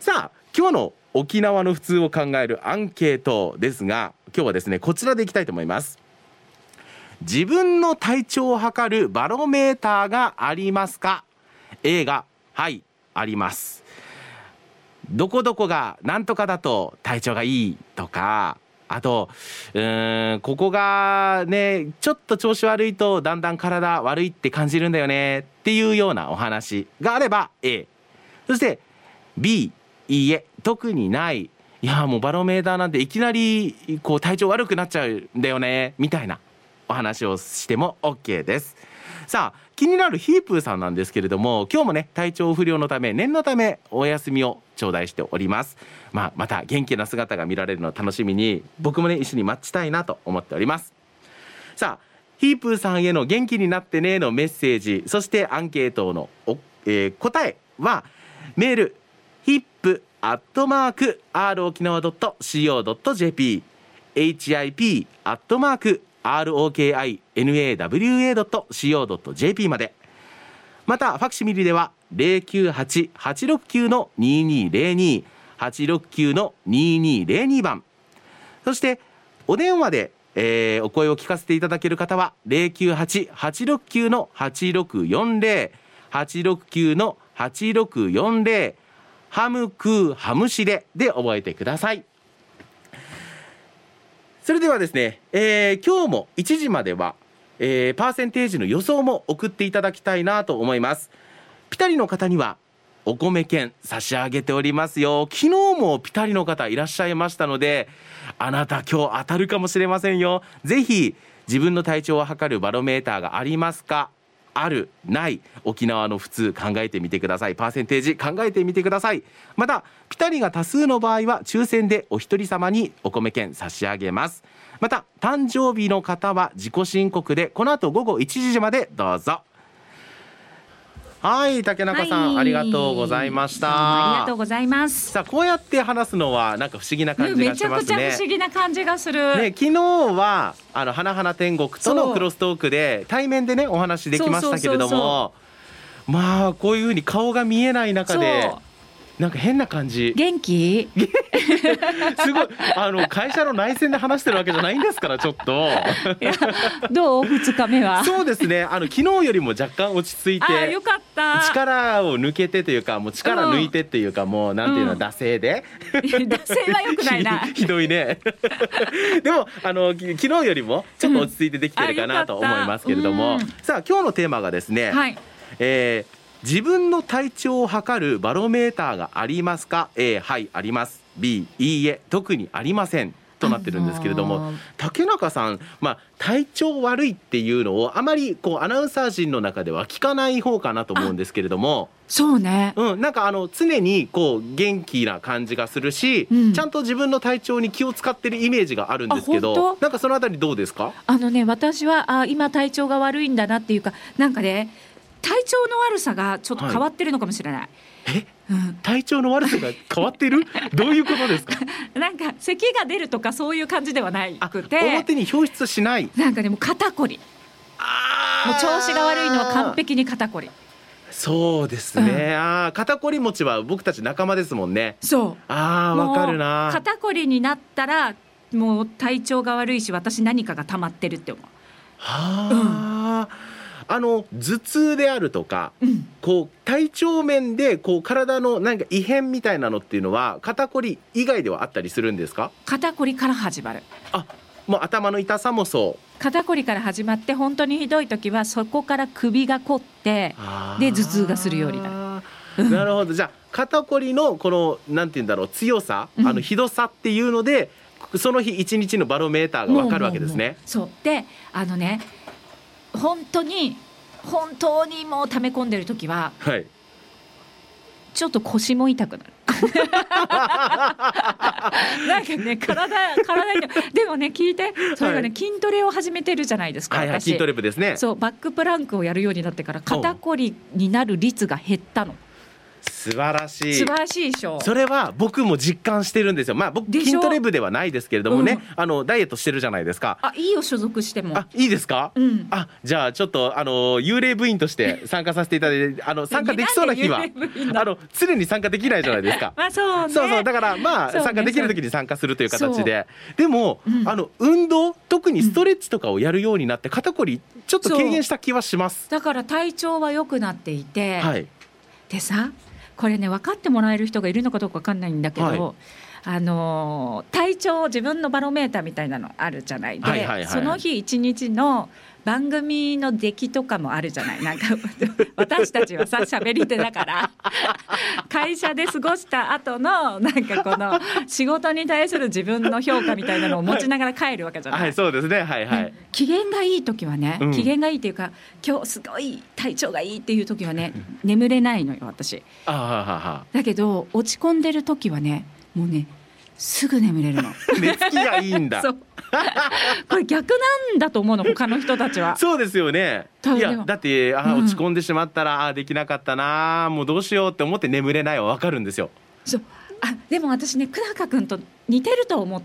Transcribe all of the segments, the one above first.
さあ今日の沖縄の普通を考えるアンケートですが今日はですねこちらでいきたいと思います。自分の体調を測るバロメーターがありますか？A がはいあります。どこどこがなんとかだと体調がいいとかあとうーんここがねちょっと調子悪いとだんだん体悪いって感じるんだよねっていうようなお話があれば A そして B いいえ特にない。いやもうバロメーターなんていきなりこう体調悪くなっちゃうんだよねみたいなお話をしても OK です。さあ気になるヒープーさんなんですけれども今日もね体調不良のため念のためお休みを頂戴しております。まあまた元気な姿が見られるのを楽しみに僕もね一緒に待ちたいなと思っております。さあヒープーさんへの元気になってねのメッセージそしてアンケートのお、えー答えはメールアットマーク r 沖縄 .co.jp hip アットマーク ROKINAWA.co.jp まで。またファクシミリでは098-869の2202 869の2202番。そしてお電話で、えーお声を聞かせていただける方は098-869の8640 869の8640ハムクーハムシレで覚えてください。それではですね、えー今日も1時までは、えーパーセンテージの予想も送っていただきたいなと思います。ピタリの方にはお米券差し上げておりますよ。昨日もピタリの方いらっしゃいましたのであなた今日当たるかもしれませんよ。ぜひ自分の体調を測るバロメーターがありますか？あるない沖縄の普通考えてみてください。パーセンテージ考えてみてください。またピタリが多数の場合は抽選でお一人様にお米券差し上げます。また誕生日の方は自己申告でこの後午後1時までどうぞ。はい竹中さん、はい。ありがとうございました。ありがとうございます。さあこうやって話すのはなんか不思議な感じめがしますね。ちゃくちゃ不思議な感じがする。ね、昨日はあの花々天国とのクロストークで対面でねお話できましたけれども。まあこういうふうに顔が見えない中でなんか変な感じ。元気？すごい。あの会社の内線で話してるわけじゃないんですからちょっと。どう？二日目は？そうですね。あの昨日よりも若干落ち着いてよかった。力を抜けてというかもう力抜いてっていうか、もうなんていうの、うん。惰性で。惰性は良くないな。ひ ひどいね。でもあのき昨日よりもちょっと落ち着いてできてるかうんなと思いますけれども、うん。さあ今日のテーマがですね、はい。えー自分の体調を測るバロメーターがありますか？A はいあります。B いいえ特にありません。となってるんですけれども、あのー。竹中さん、まあ、体調悪いっていうのをあまりこうアナウンサー陣の中では聞かない方かなと思うんですけれども、そうね。うん、なんかあの常にこう元気な感じがするし、うん。ちゃんと自分の体調に気を使ってるイメージがあるんですけあどなんかそのあたりどうですか？あのね私はあ今体調が悪いんだなっていうかなんかね体調の悪さがちょっと変わってるのかもしれない。え？うん。体調の悪さが変わってる？どういうことですか？なんか咳が出るとかそういう感じではないあくて。表に表出しない。なんかねもう肩こり。あもう調子が悪いのは完璧に肩こり。そうですね、ああ肩こり持ちは僕たち仲間ですもんね。そう。ああわかるな。肩こりになったらもう体調が悪いし私何かが溜まってるって思はあ、あの頭痛であるとかう、うん、こう体調面でこう体のなんか異変みたいなのっていうのは肩こり以外ではあったりするんですか？肩こりから始まる。あもう頭の痛さもそう。肩こりから始まって本当にひどい時はそこから首が凝ってで頭痛がするようになる。なるほど。じゃあ肩こりのこのなんて言うんだろう強さ、うん。あのひどさっていうのでその日一日のバロメーターがわかるわけですね。そう。であのね本当に本当にもう溜め込んでる時ははい。ちょっと腰も痛くなる。なんかね体体にでもね聞いてそれがね、はい。筋トレを始めてるじゃないですか、私はいはい筋トレ部ですね。そうバックプランクをやるようになってから肩こりになる率が減ったの素晴らしい。素晴らしいでしょ。それは僕も実感してるんですよ。まあ僕筋トレ部ではないですけれどもね、うん。あのダイエットしてるじゃないですか。あいいよ所属しても。あいいですか、うん。あじゃあちょっとあの幽霊部員として参加させていただいてあの参加できそうな日はあの常に参加できないじゃないですか。まあそうね。そうそう。だからまあ、ね参加できる時に参加するという形で。でも、うん。あの運動特にストレッチとかをやるようになって肩こりちょっと軽減した気はします。だから体調は良くなっていて、はい。でさこれね分かってもらえる人がいるのかどうか分かんないんだけど、はい。あのー体調自分のバロメーターみたいなのあるじゃない。で、はいはいはい。はいその日一日の番組の出来とかもあるじゃない。なんか 私たちはさ喋り手だから。会社で過ごした後のなんかこの仕事に対する自分の評価みたいなのを持ちながら帰るわけじゃない。はいそうですね。はいはい、ね機嫌がいい時はね、うん。機嫌がいいっていうか今日すごい体調がいいっていう時はね眠れないのよ私。あはははだけど落ち込んでる時はねもうねすぐ眠れるの。寝つきがいいんだ。そう これ逆なんだと思うの他の人たちは。そうですよね。いやだってあ、うん。落ち込んでしまったらあできなかったなもうどうしようって思って眠れないはわかるんですよ。そう。あでも私ね久高君と似てると思っ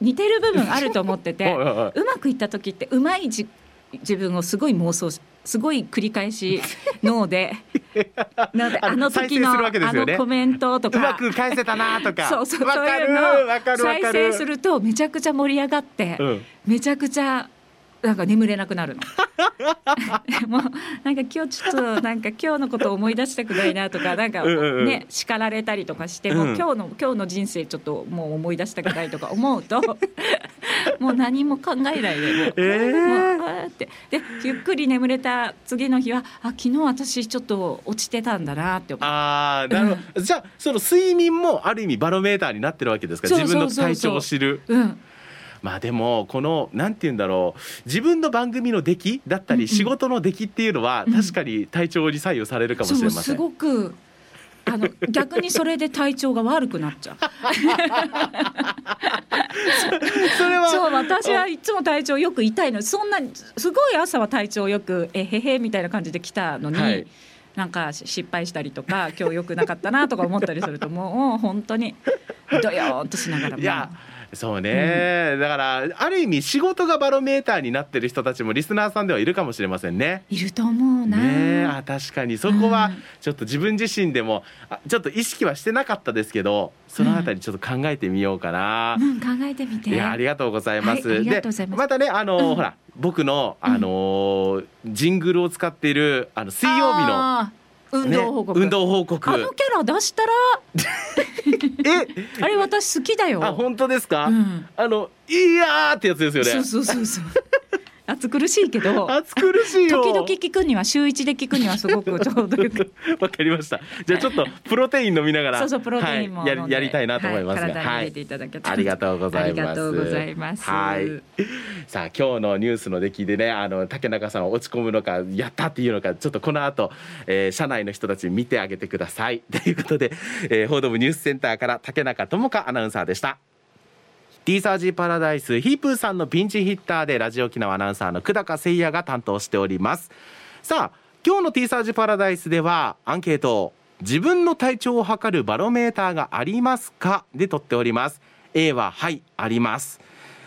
似てる部分あると思ってて うまくいった時ってうまいじ自分をすごい妄想しすごい繰り返し脳で なのであの時のね。あのコメントとか。うまく返せたなとか。そうそうそういうのを再生するとめちゃくちゃ盛り上がって、うん。めちゃくちゃなんか眠れなくなるの。もうなんか今日ちょっとなんか今日のことを思い出したくないなとかなんかうんうんうん。ね叱られたりとかしても、うん今日の今日の人生ちょっともう思い出したくないとか思うと もう何も考えないでもう,、えー。もうあーって。でゆっくり眠れた次の日はあ昨日私ちょっと落ちてたんだなって思う。あーなるほど、じゃあその睡眠もある意味バロメーターになってるわけですか？そう自分のそうそう。そう体調を知る。うん、まあでもこのなんて言うんだろう自分の番組の出来だったり仕事の出来っていうのはうん。確かに体調に左右されるかもしれません、ごくあの 逆にそれで体調が悪くなっちゃう。それはそう私はいつも体調よく痛いの。そんなすごい朝は体調よくえへへみたいな感じで来たのに、はい。なんか失敗したりとか今日よくなかったなとか思ったりするともう本当にどよーんとしながらもいやそうね、だからある意味仕事がバロメーターになってる人たちもリスナーさんではいるかもしれませんね。いると思うな、ね。えあ確かに。そこはうん。ちょっと自分自身でもあちょっと意識はしてなかったですけどそのあたりちょっと考えてみようかな。うん、考えてみて。いやありがとうございます。はいありがとうでございます。またねあの、うん。ほら僕のあのージングルを使っているあの水曜日の、運動報告、ね、運動報告。あのキャラ出したら え？あれ私好きだよ。あ本当ですか、うん。あのいやーってやつですよね。そうそうそうそう暑苦しいけど暑苦しいよ。時々聞くには週一で聞くにはすごくちょうどよく。わかりました。じゃあちょっとプロテイン飲みながらそうそうプロテインもはい、やりやりたいなと思いますが、はい、体に入れていただけたら、ありがとうございます。ありがとうございます。はい。さあ今日のニュースの出来でねあの竹中さん落ち込むのかやったっていうのかちょっとこの後、えー社内の人たち見てあげてください。ということで、えー報道部ニュースセンターから竹中智香アナウンサーでしたティーサージパラダイスヒープーさんのピンチヒッターでラジオ沖縄アナウンサーの久高誠也が担当しております。さあ今日のティーサージパラダイスではアンケート自分の体調を測るバロメーターがありますか？で取っております。A ははいあります。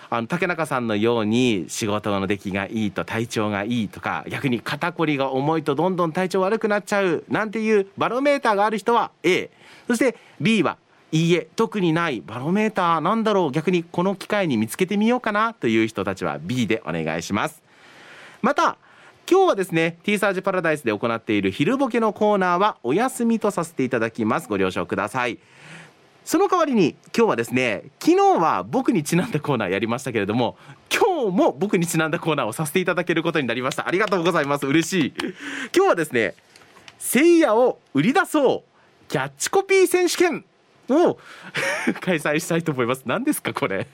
あの竹中さんのように仕事の出来がいいと体調がいいとか逆に肩こりが重いとどんどん体調悪くなっちゃうなんていうバロメーターがある人は A そして B はいいえ特にないバロメーターなんだろう。逆にこの機会に見つけてみようかな。という人たちは B でお願いします。また今日はですね T サージパラダイスで行っている昼ボケのコーナーはお休みとさせていただきます。ご了承ください。その代わりに今日はですね昨日は僕にちなんだコーナーやりましたけれども今日も僕にちなんだコーナーをさせていただけることになりました。ありがとうございます。嬉しい。今日はですね聖夜を売り出そう。キャッチコピー選手権。を 開催したいと思います。何ですかこれ。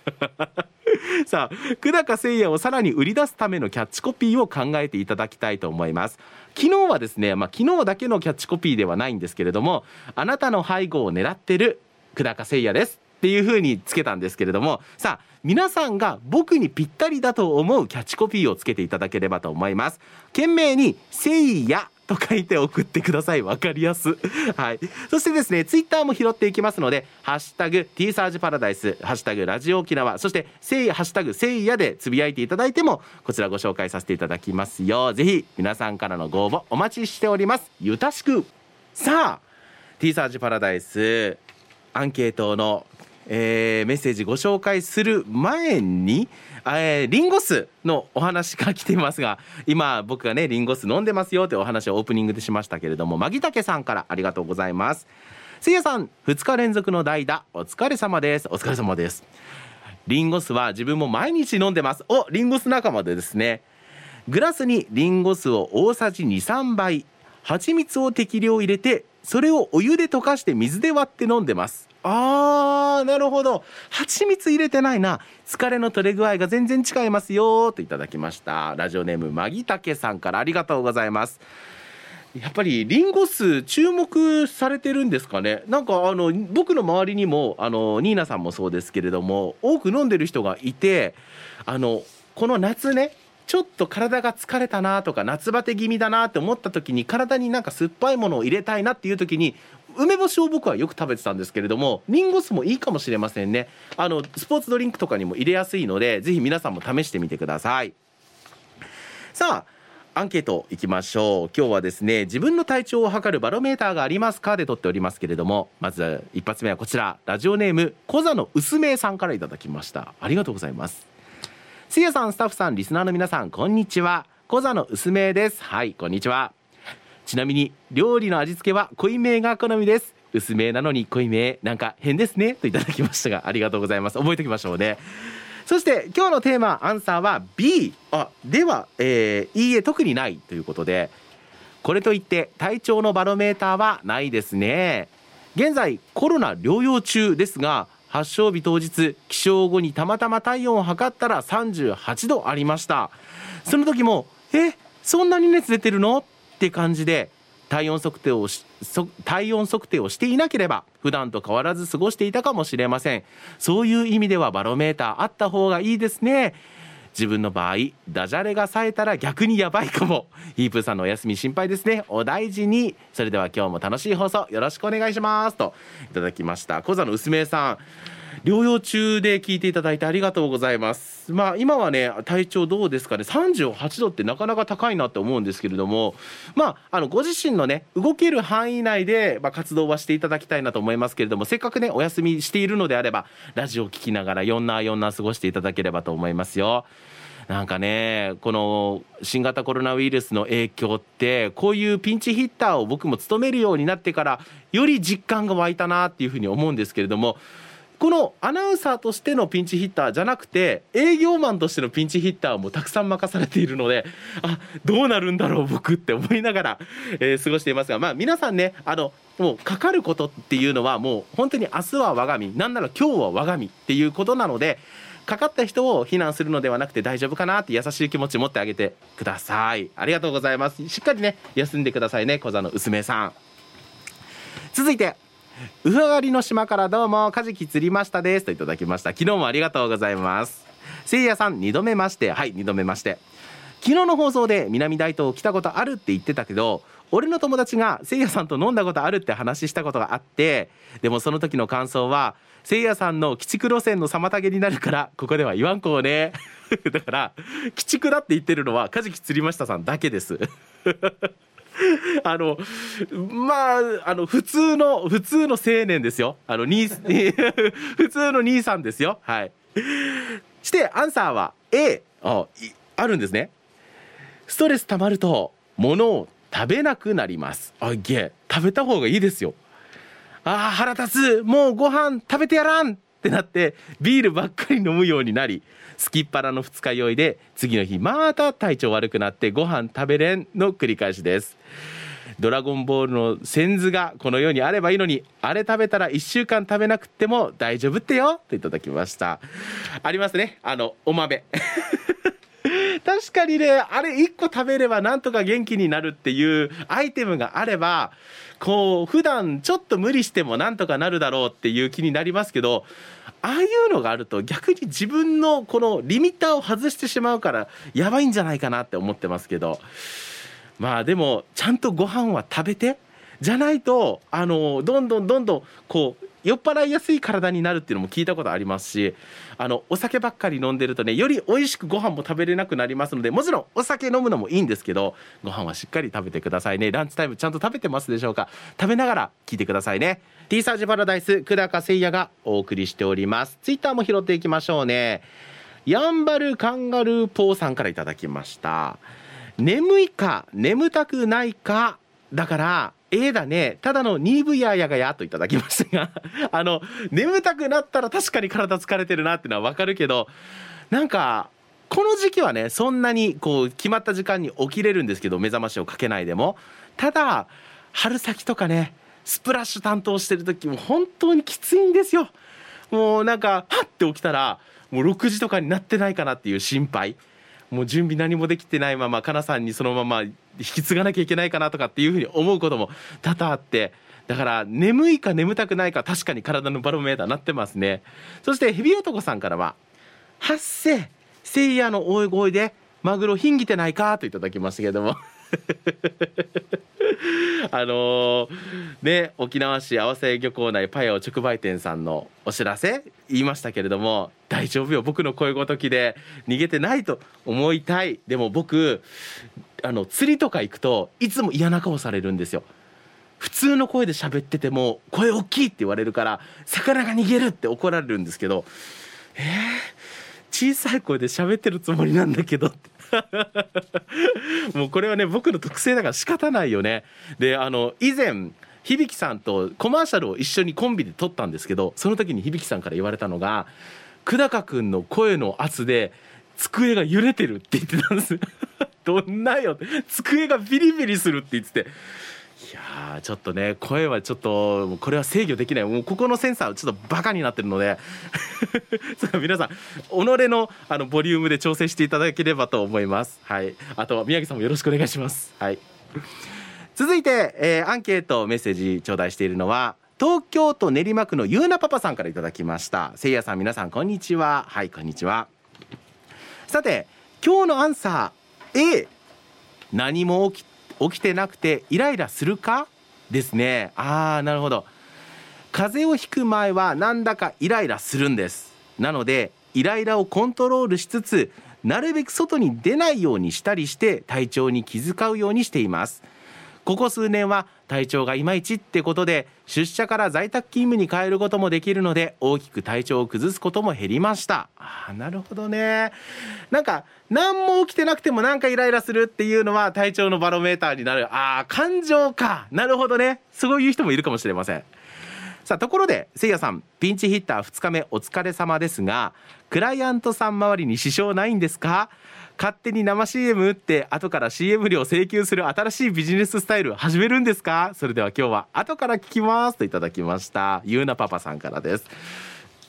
さあ久高誠也をさらに売り出すためのキャッチコピーを考えていただきたいと思います。昨日はですねまあ昨日だけのキャッチコピーではないんですけれどもあなたの背後を狙ってる久高誠也ですっていう風につけたんですけれどもさあ皆さんが僕にぴったりだと思うキャッチコピーをつけていただければと思います。懸命に「誠也」と書いて送ってください。わかりやす。はい。そしてですねツイッターも拾っていきますのでハッシュタグ T サージパラダイスハッシュタグラジオ沖縄そしてせいハッシュタグせいやでつぶやいていただいてもこちらご紹介させていただきますよ。ぜひ皆さんからのご応募お待ちしております。ゆたしく。さあ T サージパラダイスアンケートの、えーメッセージご紹介する前に、えーリンゴ酢のお話が来ていますが今僕がねリンゴ酢飲んでますよというお話をオープニングでしましたけれどもマギタケさんからありがとうございます。せいやさん2日連続の代打お疲れ様です。お疲れ様です。リンゴ酢は自分も毎日飲んでます。おリンゴ酢仲間でですね。グラスにリンゴ酢を大さじ23杯蜂蜜を適量入れてそれをお湯で溶かして水で割って飲んでます。あーなるほど。蜂蜜入れてないな。疲れの取れ具合が全然違いますよといただきました。ラジオネームマギタケさんからありがとうございます。やっぱりリンゴ酢注目されてるんですかね。なんかあの僕の周りにもあのニーナさんもそうですけれども多く飲んでる人がいてあのこの夏ねちょっと体が疲れたなとか夏バテ気味だなって思った時に体になんか酸っぱいものを入れたいなっていう時に梅干しを僕はよく食べてたんですけれどもリンゴ酢もいいかもしれませんね。あのスポーツドリンクとかにも入れやすいのでぜひ皆さんも試してみてください。さあアンケートいきましょう。今日はですね自分の体調を測るバロメーターがありますかで撮っておりますけれどもまず一発目はこちら。ラジオネーム小座の薄めさんからいただきました。ありがとうございます。せいやさんスタッフさんリスナーの皆さんこんにちは。小座の薄めです。はいこんにちは。ちなみに料理の味付けは濃いめが好みです。薄めなのに濃いめなんか変ですねといただきましたがありがとうございます。覚えておきましょうね。そして今日のテーマアンサーは B あでは、えーいいえ特にないということでこれといって体調のバロメーターはないですね。現在コロナ療養中ですが発症日当日起床後にたまたま体温を測ったら38度ありました。その時もえそんなに熱出てるの？って感じで体温測定をしそ体温測定をしていなければ普段と変わらず過ごしていたかもしれません。そういう意味ではバロメーターあった方がいいですね。自分の場合ダジャレが冴えたら逆にやばいかも。ヒープーさんのお休み心配ですね。お大事に。それでは今日も楽しい放送よろしくお願いします。といただきました。小座の薄めさん。療養中で聞いていただいてありがとうございます。まあ今はね体調どうですかね。38度ってなかなか高いなって思うんですけれども。まああのご自身のね動ける範囲内で、まあ、活動はしていただきたいなと思いますけれども。せっかくねお休みしているのであればラジオを聞きながら4な4な過ごしていただければと思いますよ。なんかねこの新型コロナウイルスの影響ってこういうピンチヒッターを僕も務めるようになってからより実感が湧いたなっていうふうに思うんですけれども。このアナウンサーとしてのピンチヒッターじゃなくて営業マンとしてのピンチヒッターもたくさん任されているのであどうなるんだろう僕って思いながら、えー過ごしていますがまあ皆さんねあのもうかかることっていうのはもう本当に明日は我が身なんなら今日は我が身っていうことなのでかかった人を非難するのではなくて大丈夫かなって優しい気持ち持ってあげてください。ありがとうございます。しっかりね休んでくださいね小座の薄めさん。続いてウフ上がりの島からどうもカジキ釣りましたです。といただきました。昨日もありがとうございます。せいやさん2度目まして。はい2度目まして。昨日の放送で南大東来たことあるって言ってたけど俺の友達がせいやさんと飲んだことあるって話したことがあってでもその時の感想はせいやさんの鬼畜路線の妨げになるからここでは言わんこうね。だから鬼畜だって言ってるのはカジキ釣りましたさんだけです。あのまああの普通の普通の青年ですよ。あの 普通の兄さんですよ。はい。してアンサーは A ああるんですね。ストレス溜まると物を食べなくなります。あげ食べた方がいいですよ。あ腹立つ。もうご飯食べてやらん。ってなってビールばっかり飲むようになりすきっ腹の二日酔いで次の日また体調悪くなってご飯食べれんの繰り返しです。ドラゴンボールの線図がこの世にあればいいのにあれ食べたら1週間食べなくても大丈夫ってよといただきました。ありますね。あのお豆。確かにねあれ1個食べればなんとか元気になるっていうアイテムがあればこう普段ちょっと無理してもなんとかなるだろうっていう気になりますけどああいうのがあると逆に自分のこのリミッターを外してしまうからやばいんじゃないかなって思ってますけど。まあでもちゃんとご飯は食べてじゃないとあのどんどんどんどんこう酔っ払いやすい体になるっていうのも聞いたことありますしあのお酒ばっかり飲んでるとねより美味しくご飯も食べれなくなりますのでもちろんお酒飲むのもいいんですけどご飯はしっかり食べてくださいね。ランチタイムちゃんと食べてますでしょうか？食べながら聞いてくださいね。T サージパラダイス久高誠也がお送りしております。ツイッターも拾っていきましょうね。やんばるカンガルーポーさんからいただきました。眠いか眠たくないかだからええだね。ただのニーブヤやがやといただきましたが あの眠たくなったら確かに体疲れてるなっていうのは分かるけどなんかこの時期はねそんなにこう決まった時間に起きれるんですけど目覚ましをかけないでも。ただ春先とかねスプラッシュ担当してる時も本当にきついんですよ。もうなんかハッて起きたらもう6時とかになってないかなっていう心配。もう準備何もできてないままかなさんにそのまま引き継がなきゃいけないかなとかっていうふうに思うことも多々あってだから眠いか眠たくないか確かに体のバロメーターになってますねそしてヘビ男さんからは「発生聖夜の大声でマグロひんぎてないか?」といただきましたけども あのー、ね沖縄市合わせ漁港内パヤオ直売店さんのお知らせ言いましたけれども大丈夫よ。僕の声ごときで逃げてないと思いたい。でも僕あの釣りとか行くといつも嫌な顔されるんですよ。普通の声で喋ってても声大きいって言われるから魚が逃げるって怒られるんですけどえー、小さい声で喋ってるつもりなんだけどって。もうこれはね僕の特性だから仕方ないよね。であの以前響さんとコマーシャルを一緒にコンビで撮ったんですけどその時に響さんから言われたのが久高君の声の圧で机が揺れてるって言ってたんです。どんなよ。机がビリビリするって言ってて。いやちょっとね声はちょっとこれは制御できない。もうここのセンサーちょっとバカになってるので。皆さん己のあのボリュームで調整していただければと思います。はい。あと宮城さんもよろしくお願いします。はい。続いて、えー、アンケートメッセージ頂戴しているのは東京都練馬区のゆうなパパさんからいただきました。せいやさん皆さんこんにちは。はいこんにちは。さて今日のアンサー A 何も起き起きてなくてイライラするか？ですね。ああなるほど。風邪をひく前はなんだかイライラするんです。なのでイライラをコントロールしつつなるべく外に出ないようにしたりして体調に気遣うようにしています。ここ数年は体調がいまいちってことで出社から在宅勤務に変えることもできるので大きく体調を崩すことも減りました。あなるほどね。なんか何も起きてなくてもなんかイライラするっていうのは体調のバロメーターになる。あ感情か。なるほどね。そういう人もいるかもしれません。さあところでせいやさん。ピンチヒッター2日目お疲れ様ですがクライアントさん周りに支障ないんですか？勝手に生 CM 打って後から CM 料請求する新しいビジネススタイル始めるんですか？それでは今日は後から聞きます。といただきました。ゆうなパパさんからです。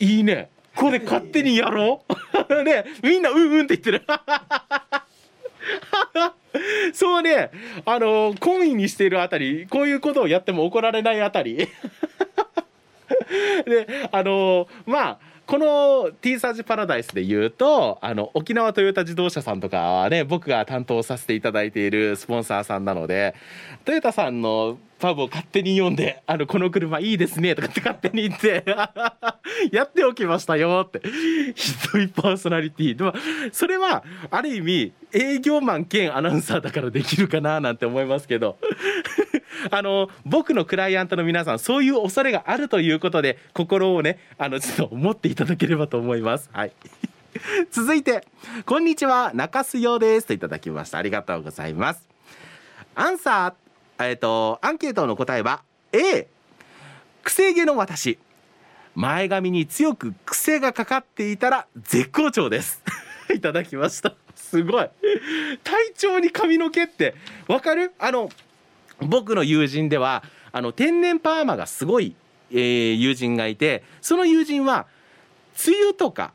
いいね。これ勝手にやろう？ねみんなうんうんって言ってる。そうね。あの懇意にしているあたりこういうことをやっても怒られないあたり。であのまあこの T サージパラダイスで言うとあの沖縄トヨタ自動車さんとかはね僕が担当させていただいているスポンサーさんなのでトヨタさんのパブを勝手に読んで「あのこの車いいですね」とかって 勝手に言って やっておきましたよって。ひどいパーソナリティ。でもそれはある意味営業マン兼アナウンサーだからできるかななんて思いますけど。あの僕のクライアントの皆さんそういう恐れがあるということで心をねあのちょっと持っていただければと思います。はい。続いて「こんにちは中洲ようです」といただきました。ありがとうございます。アンサーえっ、ー、とアンケートの答えは A 癖毛の私。前髪に強く癖がかかっていたら絶好調です。いただきました。すごい。体調に髪の毛ってわかる？あの僕の友人ではあの天然パーマがすごい、えー、友人がいてその友人は梅雨とか、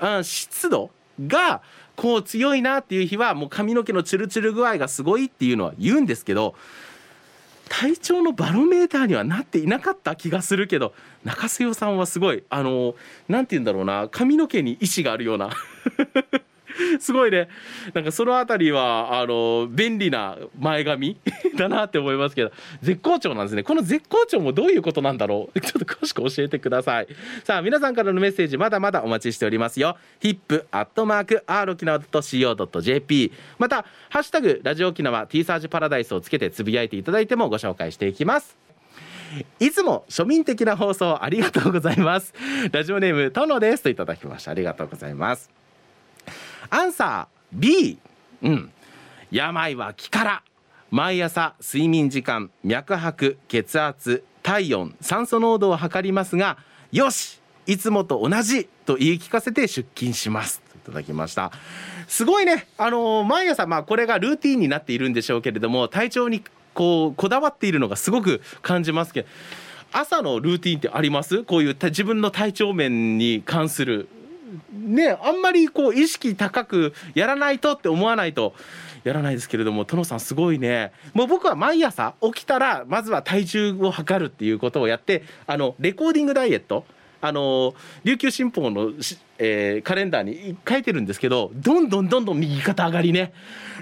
うん、湿度がこう強いなっていう日はもう髪の毛のチルチル具合がすごいっていうのは言うんですけど体調のバロメーターにはなっていなかった気がするけど中洲代さんはすごいあの何て言うんだろうな髪の毛に意志があるような。すごいね。なんかそのあたりはあの便利な前髪？だなって思いますけど。絶好調なんですね。この絶好調もどういうことなんだろう？ちょっと詳しく教えてください。さあ皆さんからのメッセージまだまだお待ちしておりますよ。hip.r 沖縄 .co.jp またハッシュタグラジオ沖縄 T サージパラダイスをつけてつぶやいていただいてもご紹介していきます。いつも庶民的な放送ありがとうございます。ラジオネームトノです。といただきました。ありがとうございます。アンサー B. うん。病は気から。毎朝睡眠時間脈拍血圧体温酸素濃度を測りますがよしいつもと同じと言い聞かせて出勤します。いただきました。すごいね。あのー毎朝まあこれがルーティンになっているんでしょうけれども体調にこうこだわっているのがすごく感じますけど朝のルーティンってあります？こういう自分の体調面に関するねあんまりこう意識高くやらないとって思わないとやらないですけれども殿さんすごいね。もう僕は毎朝起きたらまずは体重を測るっていうことをやってあのレコーディングダイエット。あの琉球新報の、えーカレンダーに書いてるんですけどどんどんどんどん右肩上がりね。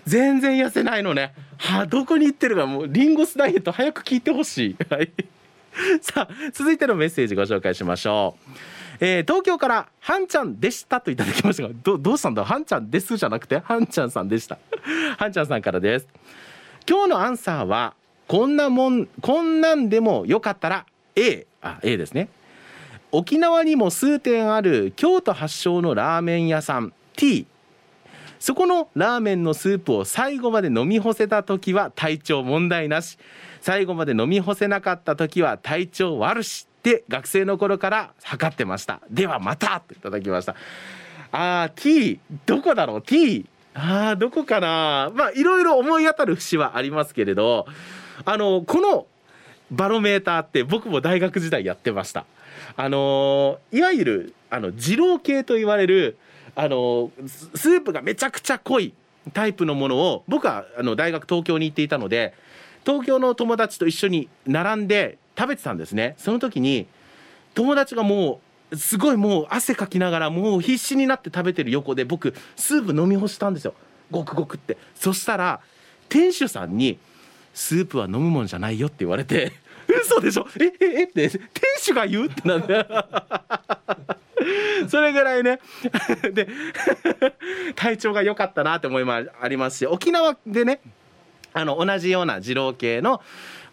全然痩せないのね。はあどこに行ってるかもうリンゴスダイエット早く聞いてほしい。はい。さあ続いてのメッセージご紹介しましょう、えー東京からはんちゃんでしたといただきましたがどどうしたんだ？はんちゃんですじゃなくて？はんちゃんさんでした。はんちゃんさんからです。今日のアンサーはこんなもんこんなんでもよかったら A あ A ですね。沖縄にも数店ある京都発祥のラーメン屋さん T そこのラーメンのスープを最後まで飲み干せた時は体調問題なし。最後まで飲み干せなかった時は体調悪し。って学生の頃から測ってました。ではまたといただきました。あー T どこだろう？T あーどこかな？まあいろいろ思い当たる節はありますけれどあのこのバロメーターって僕も大学時代やってました。あのいわゆるあの二郎系と言われるあのスープがめちゃくちゃ濃いタイプのものを僕はあの大学東京に行っていたので東京の友達と一緒に並んで食べてたんですね。その時に友達がもうすごいもう汗かきながらもう必死になって食べてる横で僕スープ飲み干したんですよ。ごくごくって。そしたら店主さんに「スープは飲むもんじゃないよ」って言われて「嘘でしょ？えええって店主が言う?」ってなんで それぐらいね。で体調が良かったなって思いもありますし沖縄でねあの同じような二郎系の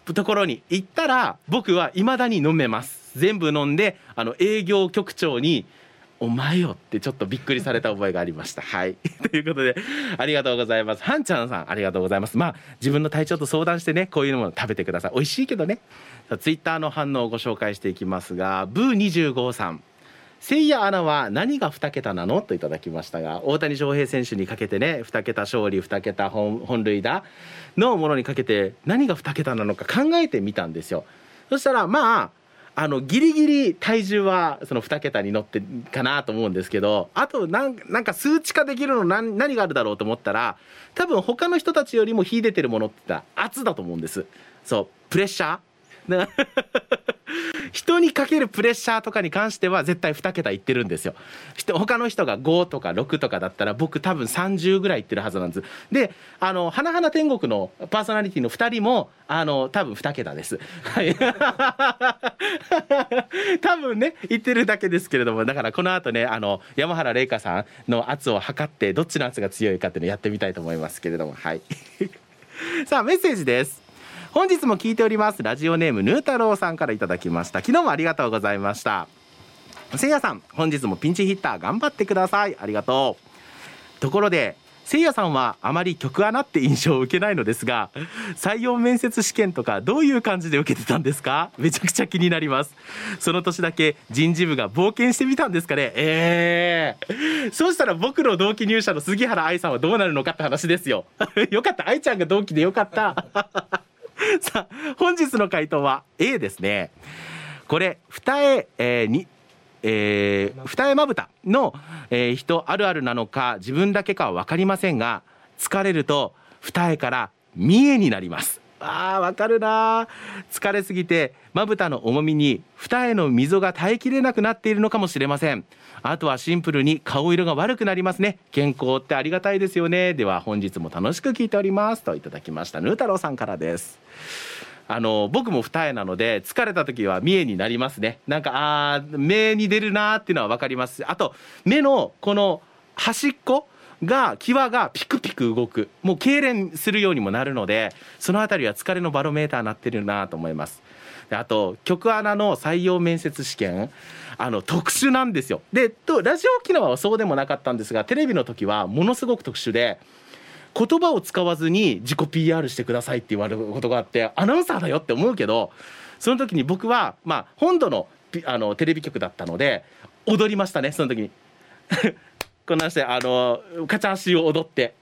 ところに行ったら僕は未だに飲めます。全部飲んであの営業局長に「お前よ」ってちょっとびっくりされた覚えがありました。はい。ということでありがとうございます。はんちゃんさんありがとうございます。まあ自分の体調と相談してねこういうのも食べてください。美味しいけどね。さあツイッターの反応をご紹介していきますがブー25さん。せいやアナは何が2桁なの？といただきましたが大谷翔平選手にかけてね2桁勝利2桁本塁打のものにかけて何が2桁なのか考えてみたんですよ。そしたらまああのギリギリ体重はその2桁に乗ってかなと思うんですけどあとなんか数値化できるの何何があるだろうと思ったら多分他の人たちよりも秀でてるものって言ったら圧だと思うんです。そうプレッシャー？人にかけるプレッシャーとかに関しては絶対2桁いってるんですよ。人他の人が5とか6とかだったら僕多分30ぐらいいってるはずなんです。であの花々天国のパーソナリティの2人もあの多分2桁です。多分ね言ってるだけですけれどもだからこの後ねあの山原玲香さんの圧を測ってどっちの圧が強いかっていうのをやってみたいと思いますけれども。はい。さあメッセージです。本日も聞いております。ラジオネームヌー太郎さんからいただきました。昨日もありがとうございました。せいやさん本日もピンチヒッター頑張ってください。ありがとう。ところでせいやさんはあまり曲穴って印象を受けないのですが採用面接試験とかどういう感じで受けてたんですか？めちゃくちゃ気になります。その年だけ人事部が冒険してみたんですかね？ええそうしたら僕の同期入社の杉原愛さんはどうなるのかって話ですよ。よかった。愛ちゃんが同期でよかった。さあ本日の回答は A ですね。これ二重、えーにえー二重まぶたの、えー人あるあるなのか自分だけかは分かりませんが疲れると二重から三重になります。あーわかるな。疲れすぎてまぶたの重みに二重の溝が耐えきれなくなっているのかもしれません。あとはシンプルに顔色が悪くなりますね。健康ってありがたいですよね。では本日も楽しく聞いております。といただきましたヌー太郎さんからです。あの僕も二重なので疲れた時は見えになりますね。なんかあ目に出るなっていうのは分かります。あと目のこの端っこが際がピクピク動く。もう痙攣するようにもなるのでそのあたりは疲れのバロメーターになってるなと思います。であと局アナの採用面接試験あの特殊なんですよ。でとラジオ沖縄はそうでもなかったんですがテレビの時はものすごく特殊で言葉を使わずに自己 PR してくださいって言われることがあってアナウンサーだよって思うけどその時に僕はまあ本土のあのテレビ局だったので踊りましたねその時に。こんなしてあのカチャ足を踊って。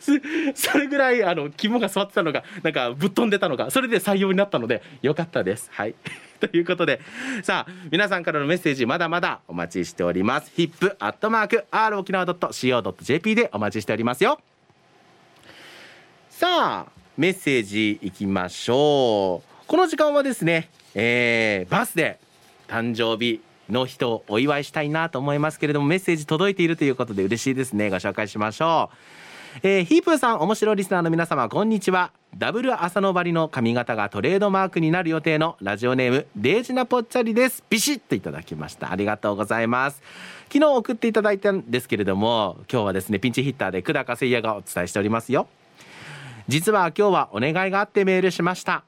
それぐらいあの肝が座ってたのがなんかぶっ飛んでたのがそれで採用になったのでよかったです。はい。ということでさあ皆さんからのメッセージまだまだお待ちしております。hip.r 沖縄 .co.jp でお待ちしておりますよ。さあメッセージいきましょう。この時間はですね、えー、バースデー誕生日の人をお祝いしたいなと思いますけれどもメッセージ届いているということで嬉しいですね。ご紹介しましょう。えー、ヒープーさん面白リスナーの皆様こんにちは。ダブル朝のばりの髪型がトレードマークになる予定のラジオネームデージナポッチャリです。ビシッといただきました。ありがとうございます。昨日送っていただいたんですけれども今日はですねピンチヒッターで久高誠也がお伝えしておりますよ。実は今日はお願いがあってメールしました。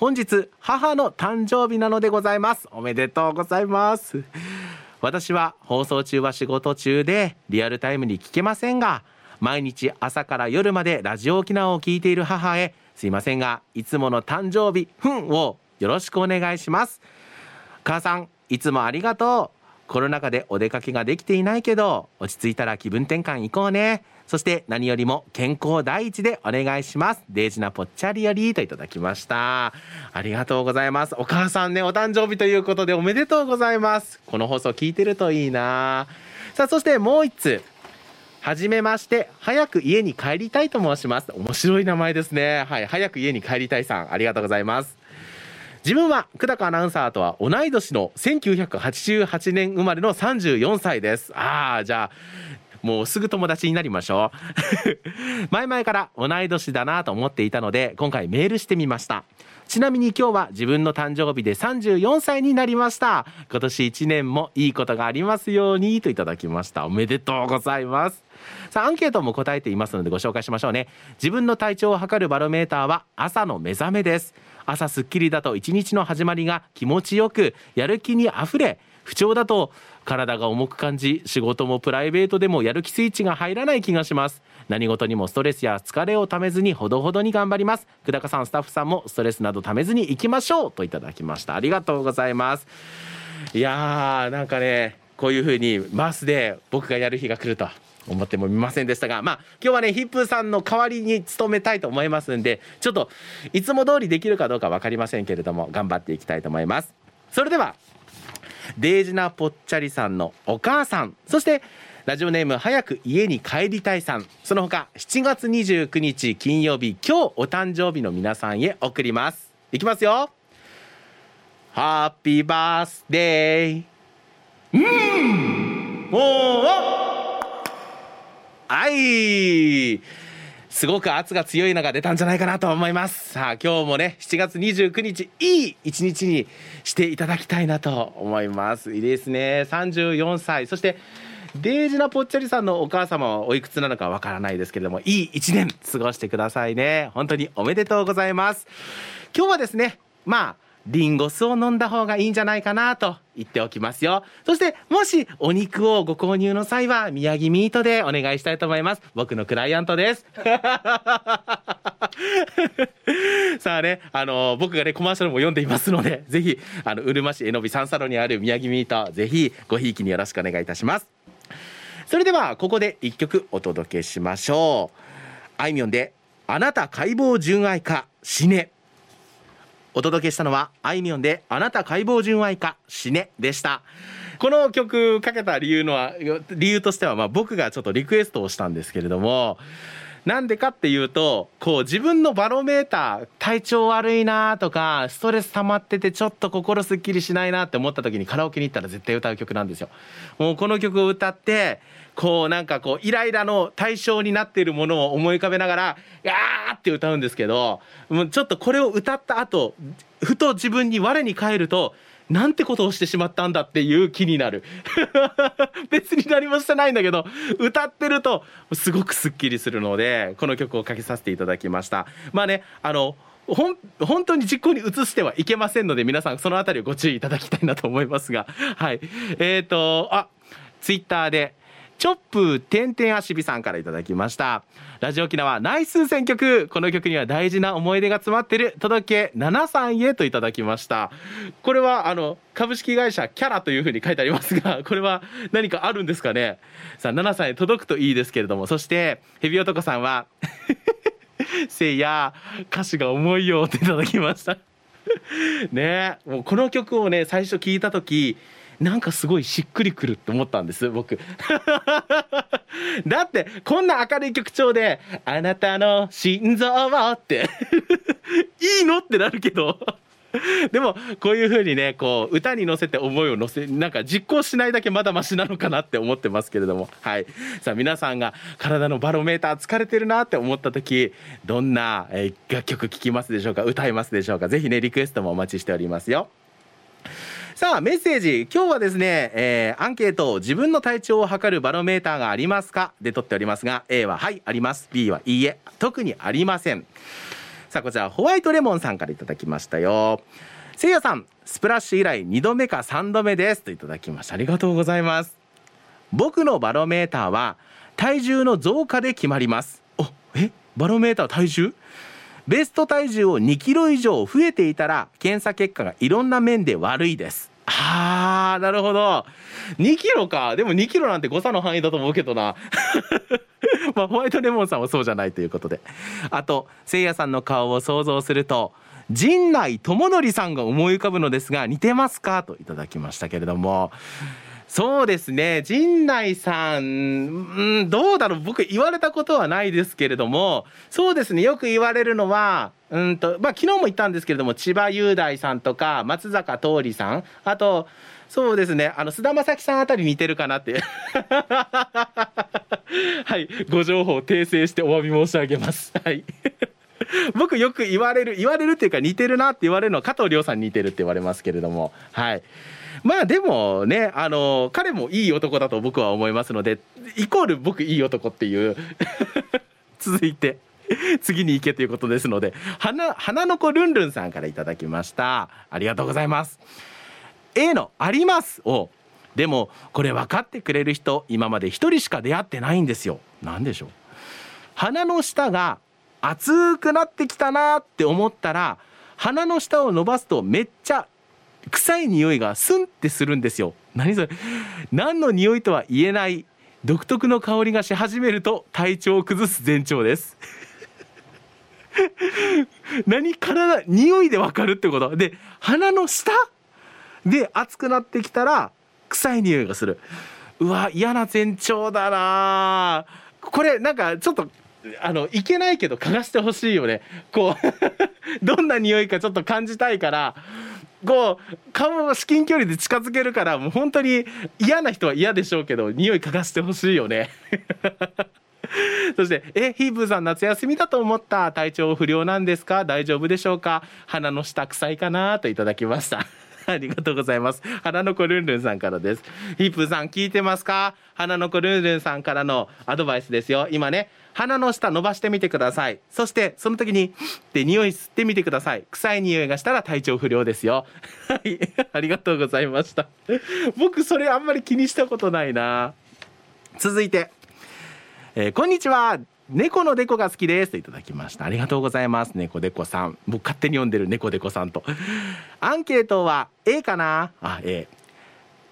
本日母の誕生日なのでございます。おめでとうございます。私は放送中は仕事中でリアルタイムに聞けませんが毎日朝から夜までラジオ沖縄を聞いている母へすいませんがいつもの誕生日ふんをよろしくお願いします。母さんいつもありがとう。コロナ禍でお出かけができていないけど落ち着いたら気分転換行こうね。そして何よりも健康第一でお願いします。デージなぽっちゃりよりといただきました。ありがとうございます。お母さんねお誕生日ということでおめでとうございます。この放送聞いてるといいな。さあそしてもう一つはじめまして早く家に帰りたいと申します面白い名前ですねはい早く家に帰りたいさんありがとうございます自分は久高アナウンサーとは同い年の1988年生まれの34歳ですああじゃあもうすぐ友達になりましょう。前々から同い年だなと思っていたので今回メールしてみました。ちなみに今日は自分の誕生日で34歳になりました。今年1年もいいことがありますようにといただきました。おめでとうございます。さあアンケートも答えていますのでご紹介しましょうね。自分の体調を測るバロメーターは朝の目覚めです。朝すっきりだと一日の始まりが気持ちよくやる気にあふれ不調だと体が重く感じ仕事もプライベートでもやる気スイッチが入らない気がします。何事にもストレスや疲れをためずにほどほどに頑張ります。久高さんスタッフさんもストレスなどためずに行きましょうといただきました。ありがとうございます。いやーなんかねこういう風にマスで僕がやる日が来ると思ってもみませんでしたがまあ今日はねヒップさんの代わりに務めたいと思いますんでちょっといつも通りできるかどうか分かりませんけれども頑張っていきたいと思います。それではデージナ・ポッチャリさんのお母さん。そしてラジオネーム早く家に帰りたいさん。その他7月29日金曜日今日お誕生日の皆さんへ送ります。いきますよ。ハッピーバースデーうんおおはい。すごく圧が強いのが出たんじゃないかなと思います。さあ今日もね7月29日いい一日にしていただきたいなと思います。いいですね。34歳。そしてデージナポッチャリさんのお母様はおいくつなのかわからないですけれどもいい一年過ごしてくださいね。本当におめでとうございます。今日はですねまあリンゴ酢を飲んだ方がいいんじゃないかなと言っておきますよ。そしてもしお肉をご購入の際は宮城ミートでお願いしたいと思います。僕のクライアントです。さあねあの僕がねコマーシャルも読んでいますのでぜひあのうるま市えのびサンサロにある宮城ミートぜひごひいきによろしくお願いいたします。それではここで一曲お届けしましょう。あいみょんであなた解剖純愛か死ね。お届けしたのはあいみょんであなた解剖純愛か死ねでした。この曲かけた理由のは理由としてはまあ僕がちょっとリクエストをしたんですけれどもなんでかっていうとこう自分のバロメーター体調悪いなとかストレス溜まっててちょっと心すっきりしないなって思った時にカラオケに行ったら絶対歌う曲なんですよ。もうこの曲を歌ってこうなんかこうイライラの対象になっているものを思い浮かべながら「やー!」って歌うんですけどもうちょっとこれを歌った後ふと自分に我に返るとなんてことをしてしまったんだっていう気になる。別に何もしてないんだけど歌ってるとすごくすっきりするのでこの曲をかけさせていただきました。まあねあのほん本当に実行に移してはいけませんので皆さんその辺りをご注意いただきたいなと思いますが。はい。えっ、ー、とあツイッターでチョップてんてん足火さんからいただきました。ラジオ沖縄ナイス選曲この曲には大事な思い出が詰まってる。届け7さんへといただきました。これはあの株式会社キャラというふうに書いてありますが これは何かあるんですかね？さあ7さんへ届くといいですけれども。そしてヘビ男さんは せいや歌詞が重いよっていただきました。ねもうこの曲をね最初聞いた時なんかすごいしっくりくるって思ったんです僕。だってこんな明るい曲調で「あなたの心臓は」って。いいのってなるけど。でもこういう風にねこう歌に乗せて思いを乗せなんか実行しないだけまだマシなのかなって思ってますけれども。はい。さあ皆さんが体のバロメーター疲れてるなって思った時どんな楽曲聴きますでしょうか歌いますでしょうかぜひねリクエストもお待ちしておりますよ。さあメッセージ。今日はですね、えー、アンケート自分の体調を測るバロメーターがありますか？で取っておりますが A ははいあります。B はいいえ特にありません。さあこちらホワイトレモンさんからいただきましたよ。せいやさんスプラッシュ以来2度目か3度目です。といただきました。ありがとうございます。僕のバロメーターは体重の増加で決まります。おえ？バロメーター体重？ベスト体重を2キロ以上増えていたら検査結果がいろんな面で悪いです。あーなるほど。2キロか。でも2キロなんて誤差の範囲だと思うけどな。まあホワイトレモンさんはそうじゃないということで。あとせいやさんの顔を想像すると陣内智則さんが思い浮かぶのですが似てますか？といただきましたけれども。そうですね。陣内さん、うん、どうだろう。僕言われたことはないですけれども。そうですね。よく言われるのはうんとまあ昨日も言ったんですけれども千葉雄大さんとか松坂桃李さん。あとそうですね。あの菅田将暉さんあたり似てるかなって はい。ご情報訂正してお詫び申し上げます。はい。僕よく言われる言われるっていうか似てるなって言われるのは加藤亮さんに似てるって言われますけれども。はい。まあでもねあの彼もいい男だと僕は思いますのでイコール僕いい男っていう 続いて次に行けということですので花花の子ルンルンさんからいただきました。ありがとうございます。A のありますをでもこれ分かってくれる人今まで1人しか出会ってないんですよ。何でしょう。鼻の下が熱くなってきたなって思ったら鼻の下を伸ばすとめっちゃ臭い匂いがスンってするんですよ。何それ？何の匂いとは言えない。独特の香りがし始めると体調を崩す前兆です。何体匂いでわかるってこと？で鼻の下？で熱くなってきたら臭い匂いがする。うわ嫌な前兆だな。これなんかちょっとあのいけないけど嗅がしてほしいよね。こう どんな匂いかちょっと感じたいから。こう顔を至近距離で近づけるからもう本当に嫌な人は嫌でしょうけど匂い嗅がしてほしいよね そして「えヒープーさん夏休みだと思った体調不良なんですか？大丈夫でしょうか？鼻の下臭いかな?」といただきました。ありがとうございます。花の子ルンルンさんからです。ヒープーさん聞いてますか？花の子ルンルンさんからのアドバイスですよ。今ね、鼻の下伸ばしてみてください。そしてその時にで匂い吸ってみてください。臭い匂いがしたら体調不良ですよ。はい、ありがとうございました。僕それあんまり気にしたことないな。続いて。えー、こんにちは猫のデコが好きですといただきましたありがとうございます猫デコさん僕勝手に読んでる猫デコさんとアンケートは A かな？あ A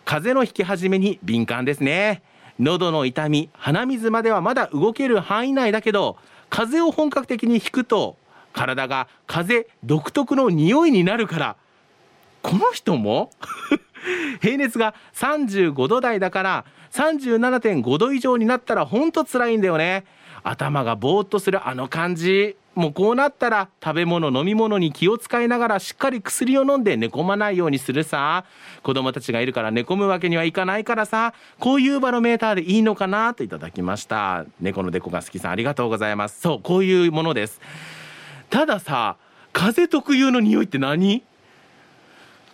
風邪の引き始めに敏感ですね喉の痛み鼻水まではまだ動ける範囲内だけど風邪を本格的に引くと体が風独特の匂いになるからこの人も 平熱が35度台だから37.5度以上になったらほんと辛いんだよね。頭がぼーっとするあの感じ。もうこうなったら食べ物飲み物に気を使いながらしっかり薬を飲んで寝込まないようにするさ。子供たちがいるから寝込むわけにはいかないからさ。こういうバロメーターでいいのかな？といただきました。猫のデコが好きさんありがとうございます。そうこういうものです。たださ風特有の匂いって何？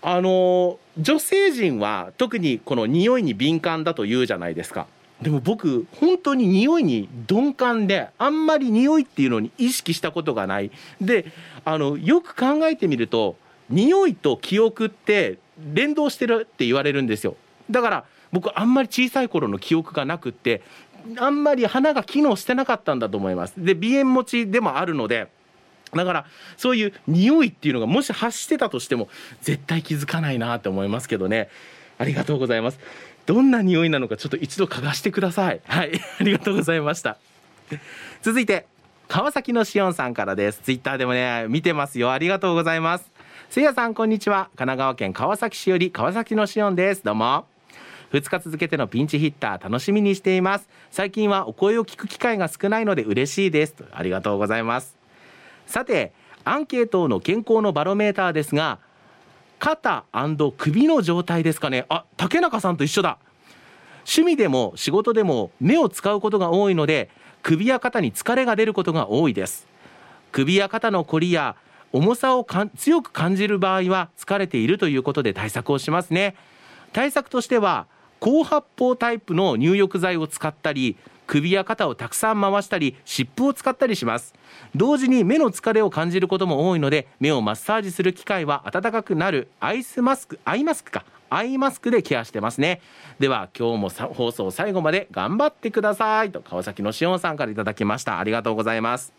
あの女性陣は特にこの匂いに敏感だと言うじゃないですか。でも僕本当に匂いに鈍感であんまり匂いっていうのに意識したことがない。であのよく考えてみると匂いと記憶って連動してるって言われるんですよ。だから僕あんまり小さい頃の記憶がなくってあんまり鼻が機能してなかったんだと思います。で鼻炎持ちでもあるのでだからそういう匂いっていうのがもし発してたとしても絶対気づかないなって思いますけどね。ありがとうございます。どんな匂いなのかちょっと一度嗅がしてください。はい。ありがとうございました。続いて川崎のしおんさんからです。ツイッターでもね見てますよ。ありがとうございます。せいやさんこんにちは。神奈川県川崎市より川崎のしおんです。どうも。2日続けてのピンチヒッター楽しみにしています。最近はお声を聞く機会が少ないので嬉しいです。ありがとうございます。さてアンケートの健康のバロメーターですが肩首の状態ですかね。あ竹中さんと一緒だ。趣味でも仕事でも目を使うことが多いので首や肩に疲れが出ることが多いです。首や肩のこりや重さを強く感じる場合は疲れているということで対策をしますね。対策としては高発泡タイプの入浴剤を使ったり首や肩をたくさん回したり湿布を使ったりします。同時に目の疲れを感じることも多いので目をマッサージする機会は暖かくなる。アイスマスクアイマスクか。アイマスクでケアしてますね。では今日も放送最後まで頑張ってください。と川崎のしおんさんからいただきました。ありがとうございます。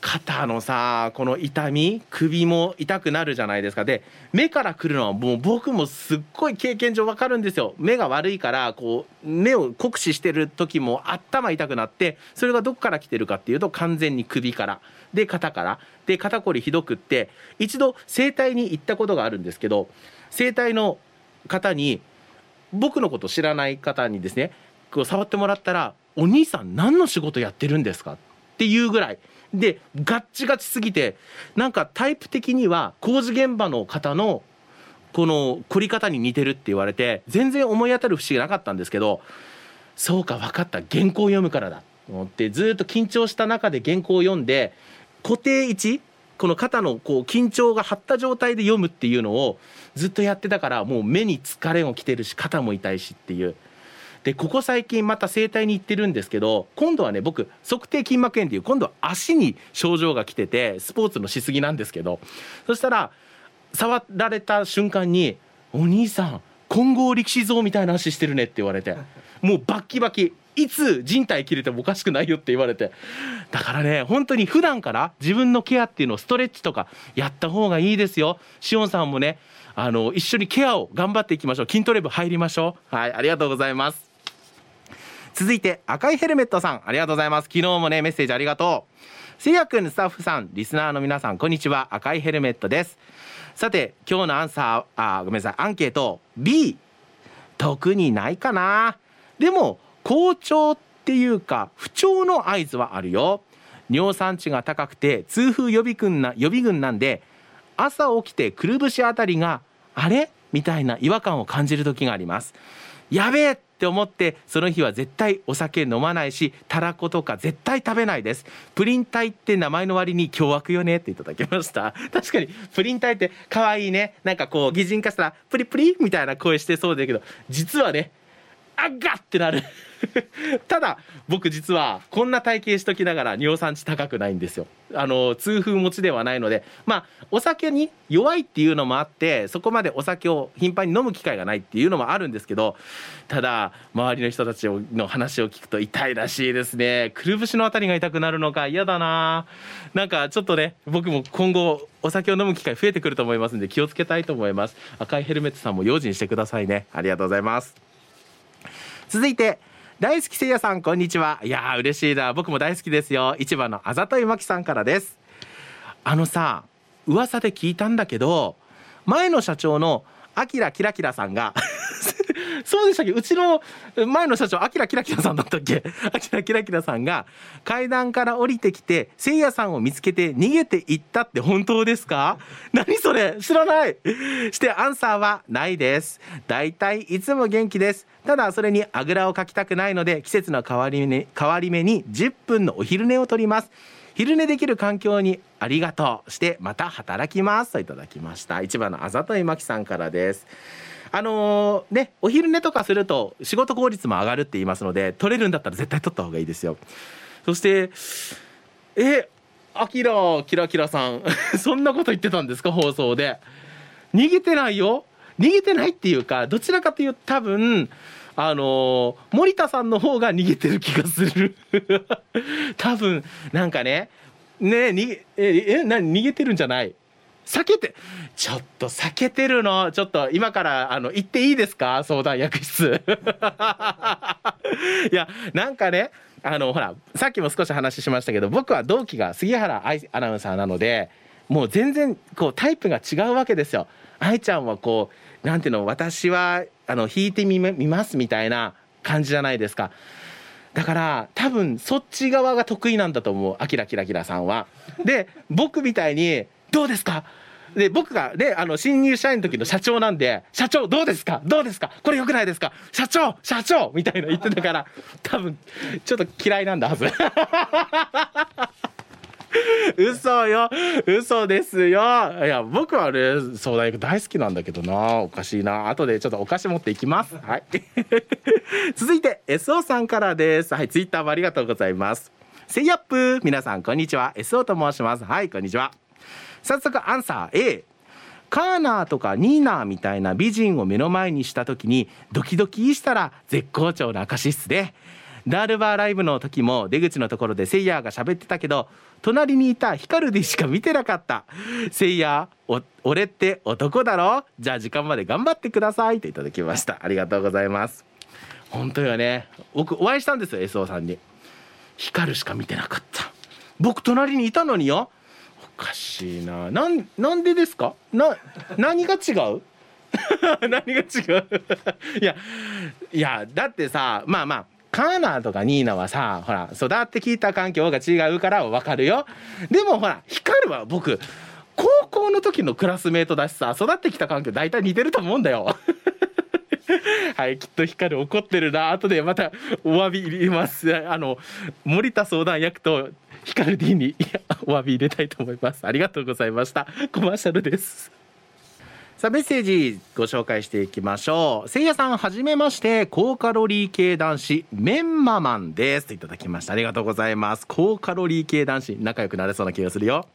肩のさこの痛み首も痛くなるじゃないですか。で目からくるのはもう僕もすっごい経験上わかるんですよ。目が悪いからこう目を酷使してる時も頭痛くなってそれがどこから来てるかっていうと完全に首から。で肩から。で肩こりひどくって一度整体に行ったことがあるんですけど整体の方に僕のこと知らない方にですねこう触ってもらったら「お兄さん何の仕事やってるんですか?」ていうぐらい。でガッチガチすぎてなんかタイプ的には工事現場の方のこの凝り方に似てるって言われて全然思い当たる節がなかったんですけどそうか分かった。原稿を読むからだ。と思ってずっと緊張した中で原稿を読んで固定位置この肩のこう緊張が張った状態で読むっていうのをずっとやってたからもう目に疲れもきてるし肩も痛いしっていう。でここ最近また整体に行ってるんですけど今度はね僕測定筋膜炎っていう今度は足に症状が来ててスポーツのしすぎなんですけどそしたら触られた瞬間に「お兄さん混合力士像みたいな足してるね」って言われてもうバッキバキいつ人体切れてもおかしくないよって言われて。だからね本当に普段から自分のケアっていうのをストレッチとかやった方がいいですよ。しおんさんもねあの一緒にケアを頑張っていきましょう。筋トレ部入りましょう。はいありがとうございます。続いて赤いヘルメットさんありがとうございます。昨日もねメッセージありがとう。せいやくんスタッフさんリスナーの皆さんこんにちは。赤いヘルメットです。さて今日のアンサーあごめんなさい。アンケート。B 特にないかな。でも好調っていうか不調の合図はあるよ。尿酸値が高くて痛風予備軍な予備軍なんで朝起きてくるぶしあたりがあれ？みたいな違和感を感じる時があります。やべえって思ってその日は絶対お酒飲まないしたらことか絶対食べないです。プリン体って名前の割に凶悪よねっていただきました。確かにプリン体って可愛いね。なんかこう擬人化したらプリプリみたいな声してそうだけど実はねあっがってなる。ただ僕実はこんな体型しときながら尿酸値高くないんですよ。あの痛風持ちではないのでまあお酒に弱いっていうのもあってそこまでお酒を頻繁に飲む機会がないっていうのもあるんですけどただ周りの人たちの話を聞くと痛いらしいですね。くるぶしのあたりが痛くなるのか嫌だな。なんかちょっとね僕も今後お酒を飲む機会増えてくると思いますんで気をつけたいと思います。赤いヘルメットさんも用心してくださいね。ありがとうございます。続いて大好きせいやさんこんにちは。いや嬉しいな。僕も大好きですよ。市場のあざといまきさんからです。あのさ噂で聞いたんだけど前の社長のあきらキラキラさんがそうでしたっけ？うちの前の社長あきらきらきらさんだったっけ？あきらきらきらさんが階段から降りてきてせいやさんを見つけて逃げていったって本当ですか？何それ？知らない。してアンサーはないです。だいたいいつも元気です。ただそれにあぐらをかきたくないので季節の変わり目変わり目に10分のお昼寝をとります。昼寝できる環境にありがとう。してまた働きます。といただきました。一番のあざといまきさんからです。あのー、ねお昼寝とかすると仕事効率も上がるって言いますので取れるんだったら絶対取った方がいいですよ。そしてえあきらキラキラさん。そんなこと言ってたんですか？放送で。逃げてないよ。逃げてないっていうかどちらかというと多分あのー、森田さんの方が逃げてる気がする。多分なんかね。ねにええ何？逃げてるんじゃない。避けてちょっと避けてるのちょっと今からあの行っていいですか？相談役室 いやなんかねあのほらさっきも少し話しましたけど僕は同期が杉原愛アナウンサーなのでもう全然こうタイプが違うわけですよ。愛ちゃんはこうなんていうの私はあの弾いてみますみたいな感じじゃないですか。だから多分そっち側が得意なんだと思うあきらきらきらさんは。で僕みたいに「どうですか？で僕がねあの新入社員の時の社長なんで「社長どうですか？どうですか？これ良くないですか？社長社長!」みたいな言ってたから多分ちょっと嫌いなんだはず。嘘よ。嘘ですよ。いや僕はね相談役大好きなんだけどな。おかしいな。後でちょっとお菓子持っていきます。はい。続いて SO さんからです。はいツイッターもありがとうございます。セイアップ皆さんこんにちは。SO と申します。はいこんにちは早速アンサー A カーナーとかニーナーみたいな美人を目の前にした時にドキドキしたら絶好調な証室でダールバーライブの時も出口のところでセイヤーが喋ってたけど隣にいたヒカルでしか見てなかった。セイヤー俺って男だろ？じゃあ時間まで頑張ってくださいといただきました。ありがとうございます。本当よね。僕お会いしたんですよ SO さんに。ヒカルしか見てなかった。僕隣にいたのによ。かしいな。なんなんでですか？な何が違う？何が違う？いやいやだってさまあまあカーナーとかニーナはさほら育ってきた環境が違うから分かるよ。でもほら光は僕高校の時のクラスメートだしさ育ってきた環境大体似てると思うんだよ。はいきっと光怒ってるな。後でまたお詫び入れます。あの森田相談役と光 D にお詫び入れたいと思います。ありがとうございました。コマーシャルです。さあメッセージご紹介していきましょう。せいやさんはじめまして。高カロリー系男子メンママンです。といただきました。ありがとうございます。高カロリー系男子仲良くなれそうな気がするよ。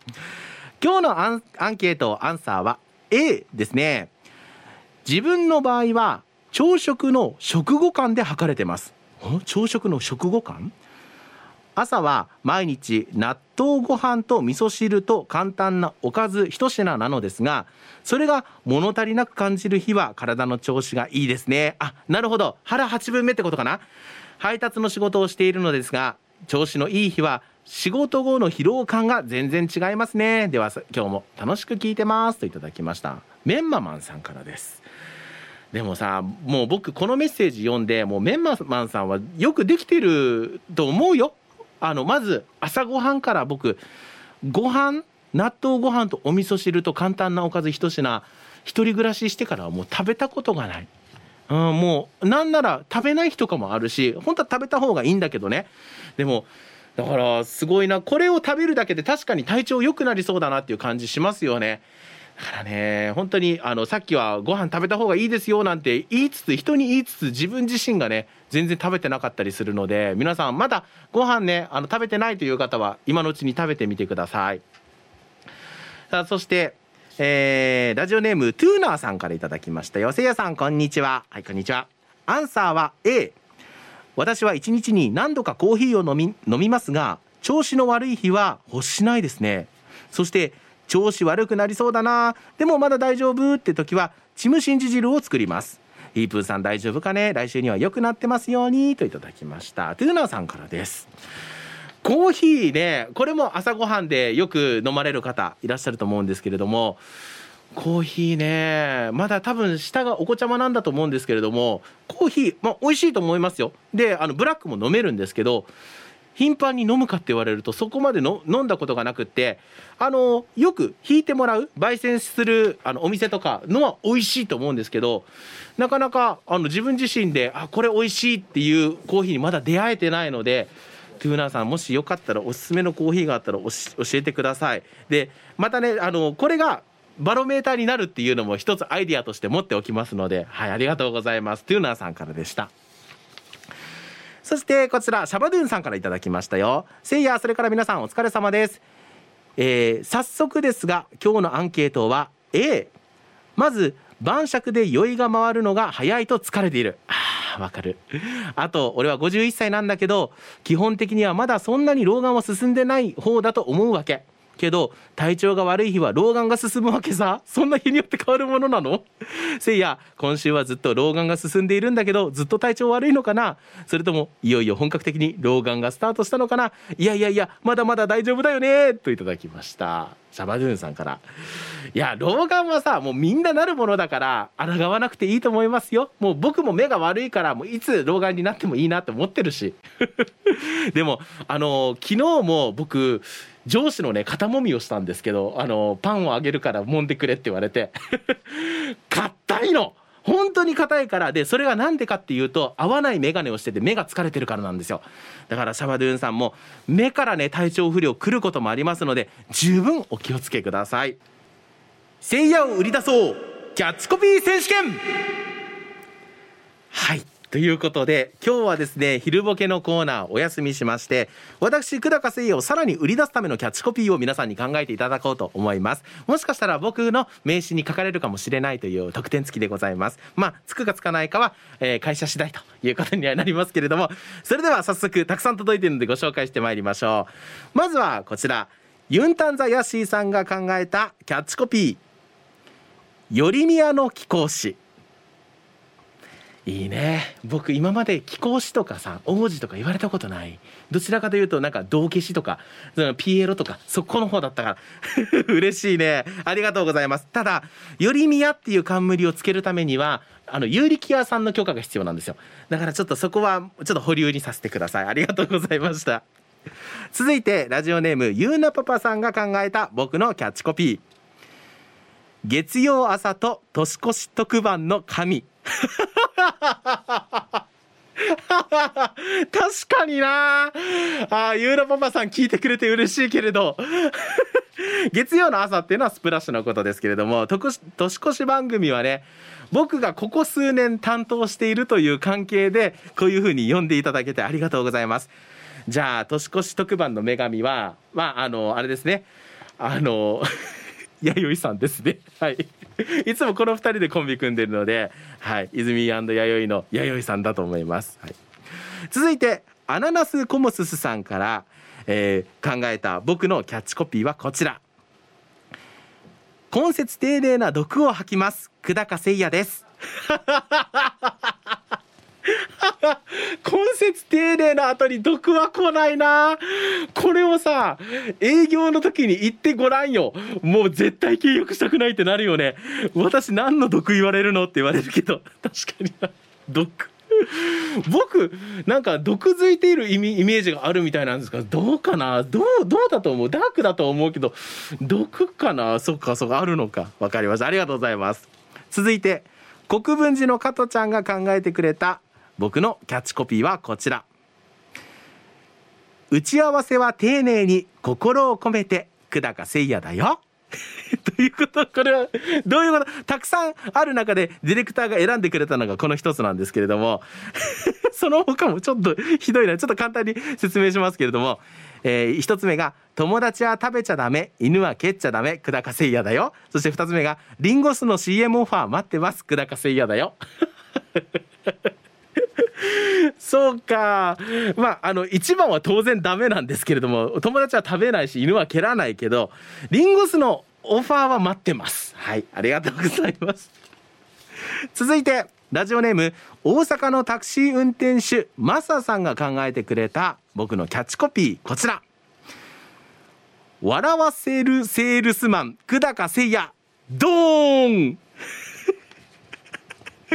今日のアンアンケートアンサーは A ですね。自分の場合は朝食の食後感で測れてます。朝食の食後感？朝は毎日納豆ご飯と味噌汁と簡単なおかず一品なのですがそれが物足りなく感じる日は体の調子がいいですね。あなるほど。腹8分目ってことかな。配達の仕事をしているのですが調子のいい日は仕事後の疲労感が全然違いますね。では今日も楽しく聞いてます。といただきました。メンママンさんからです。でもさもう僕このメッセージ読んでもうメンママンさんはよくできてると思うよ。あのまず朝ごはんから僕ご飯納豆ご飯とお味噌汁と簡単なおかず一品一人暮らししてからはもう食べたことがない。うん、もうなんなら食べない日とかもあるし本当は食べた方がいいんだけどねでもだからすごいなこれを食べるだけで確かに体調良くなりそうだなっていう感じしますよね。だからね本当にあのさっきはご飯食べた方がいいですよなんて言いつつ人に言いつつ自分自身がね全然食べてなかったりするので皆さんまだご飯ねあの食べてないという方は今のうちに食べてみてください。さあそしてえー、ラジオネームトゥーナーさんからいただきましたよ。せやさんこんにちは。はいこんにちは。アンサーは A 私は一日に何度かコーヒーを飲み飲みますが調子の悪い日は欲しないですね。そして調子悪くなりそうだな。でもまだ大丈夫って時はチムシンジ汁を作ります。イープーさん大丈夫かね？来週には良くなってますようにといただきました。トゥーナーさんからです。コーヒーねこれも朝ごはんでよく飲まれる方いらっしゃると思うんですけれどもコーヒーねまだ多分下がお子ちゃまなんだと思うんですけれどもコーヒー、まあ、美味しいと思いますよ。であのブラックも飲めるんですけど頻繁に飲むかって言われるとそこまでの飲んだことがなくってあのよく引いてもらう焙煎するあのお店とかのは美味しいと思うんですけどなかなかあの自分自身であこれ美味しいっていうコーヒーにまだ出会えてないのでトゥーナーさんもしよかったらおすすめのコーヒーがあったら教えてください。でまたねあのこれがバロメーターになるっていうのも一つアイディアとして持っておきますのではいありがとうございます。トゥーナーさんからでした。そしてこちらシャバドゥンさんからいただきましたよ。せいやそれから皆さんお疲れ様です、えー、早速ですが今日のアンケートは A まず晩酌で酔いが回るのが早いと疲れている。あわかる。あと俺は51歳なんだけど基本的にはまだそんなに老眼は進んでない方だと思うわけ。けど体調が悪い日は老眼が進むわけさ。そんな日によって変わるものなの？せいや今週はずっと老眼が進んでいるんだけどずっと体調悪いのかな？それともいよいよ本格的に老眼がスタートしたのかな？いやいやいやまだまだ大丈夫だよね？といただきました。シャバドゥンさんから。いや老眼はさもうみんななるものだから抗わなくていいと思いますよ。もう僕も目が悪いからもういつ老眼になってもいいなって思ってるし。でもあの昨日も僕上司のね肩もみをしたんですけどあのパンをあげるから揉んでくれって言われて。硬いの！本当に硬いからでそれが何でかっていうと合わない眼鏡をしてて目が疲れてるからなんですよ。だからシャバドゥンさんも目からね体調不良来ることもありますので十分お気をつけください。せいやを売り出そう。キャッチコピー選手権。はい。ということで今日はですね昼ボケのコーナーお休みしまして私久高誠也をさらに売り出すためのキャッチコピーを皆さんに考えていただこうと思います。もしかしたら僕の名刺に書かれるかもしれないという特典付きでございます。まあつくかつかないかは、えー、会社次第ということにはなりますけれどもそれでは早速たくさん届いているのでご紹介してまいりましょう。まずはこちら。ユンタンザヤシーさんが考えたキャッチコピー。よりみやの貴公子。いいね。僕今まで貴公子とかさ王子とか言われたことない。どちらかというとなんか道化師とかピエロとかそこの方だったから。嬉しいね。ありがとうございます。ただより宮っていう冠をつけるためにはあの有力屋さんの許可が必要なんですよ。だからちょっとそこはちょっと保留にさせてください。ありがとうございました。続いてラジオネームゆうなパパさんが考えた僕のキャッチコピー。月曜朝と年越し特番の神。確かにな。あユーロパパさん聞いてくれて嬉しいけれど。月曜の朝っていうのはスプラッシュのことですけれども年越し番組はね僕がここ数年担当しているという関係でこういうふうに呼んでいただけてありがとうございます。じゃあ年越し特番の女神はまああのあれですね。あの 弥生さんですね。はい。いつもこの2人でコンビ組んでるので、はい、泉弥生の弥生さんだと思います、はい、続いてアナナスコモススさんから、えー、考えた僕のキャッチコピーはこちら。今節丁寧な毒を吐きます久高誠也です。今節丁寧な後に毒は来ないな。これをさ営業の時に言ってごらんよ。もう絶対契約したくないってなるよね。私何の毒言われるのって言われるけど。確かにな。毒。僕なんか毒づいているイメージがあるみたいなんですがどうかな？どうどうだと思う？ダークだと思うけど毒かな？そっかそっかあるのか。分かりました。ありがとうございます。続いて国分寺の加トちゃんが考えてくれた僕のキャッチコピーはこちら。打ち合わせは丁寧に心を込めて久高誠也だよ。ということ。これはどういうことたくさんある中でディレクターが選んでくれたのがこの一つなんですけれども。その他もちょっとひどいな。ちょっと簡単に説明しますけれども、えー、一つ目が友達は食べちゃダメ。犬は蹴っちゃダメ。久高誠也だよ。そして二つ目がリンゴ酢の CM オファー待ってます。久高誠也だよ。そうか。まああの一番は当然ダメなんですけれども友達は食べないし犬は蹴らないけどリンゴ酢のオファーは待ってます。はい。ありがとうございます。続いてラジオネーム大阪のタクシー運転手マサさんが考えてくれた僕のキャッチコピーこちら。笑わせるセールスマン久高誠也ドーン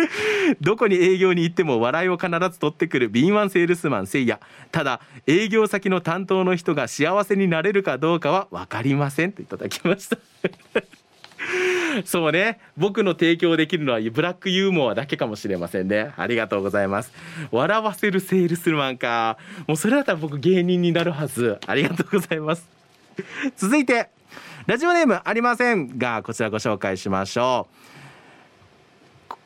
どこに営業に行っても笑いを必ず取ってくる敏腕セールスマンせいや。ただ営業先の担当の人が幸せになれるかどうかは分かりませんといただきました。そうね。僕の提供できるのはブラックユーモアだけかもしれませんね。ありがとうございます。笑わせるセールスマンか。もうそれだったら僕芸人になるはず。ありがとうございます。続いてラジオネームありませんがこちらご紹介しましょう。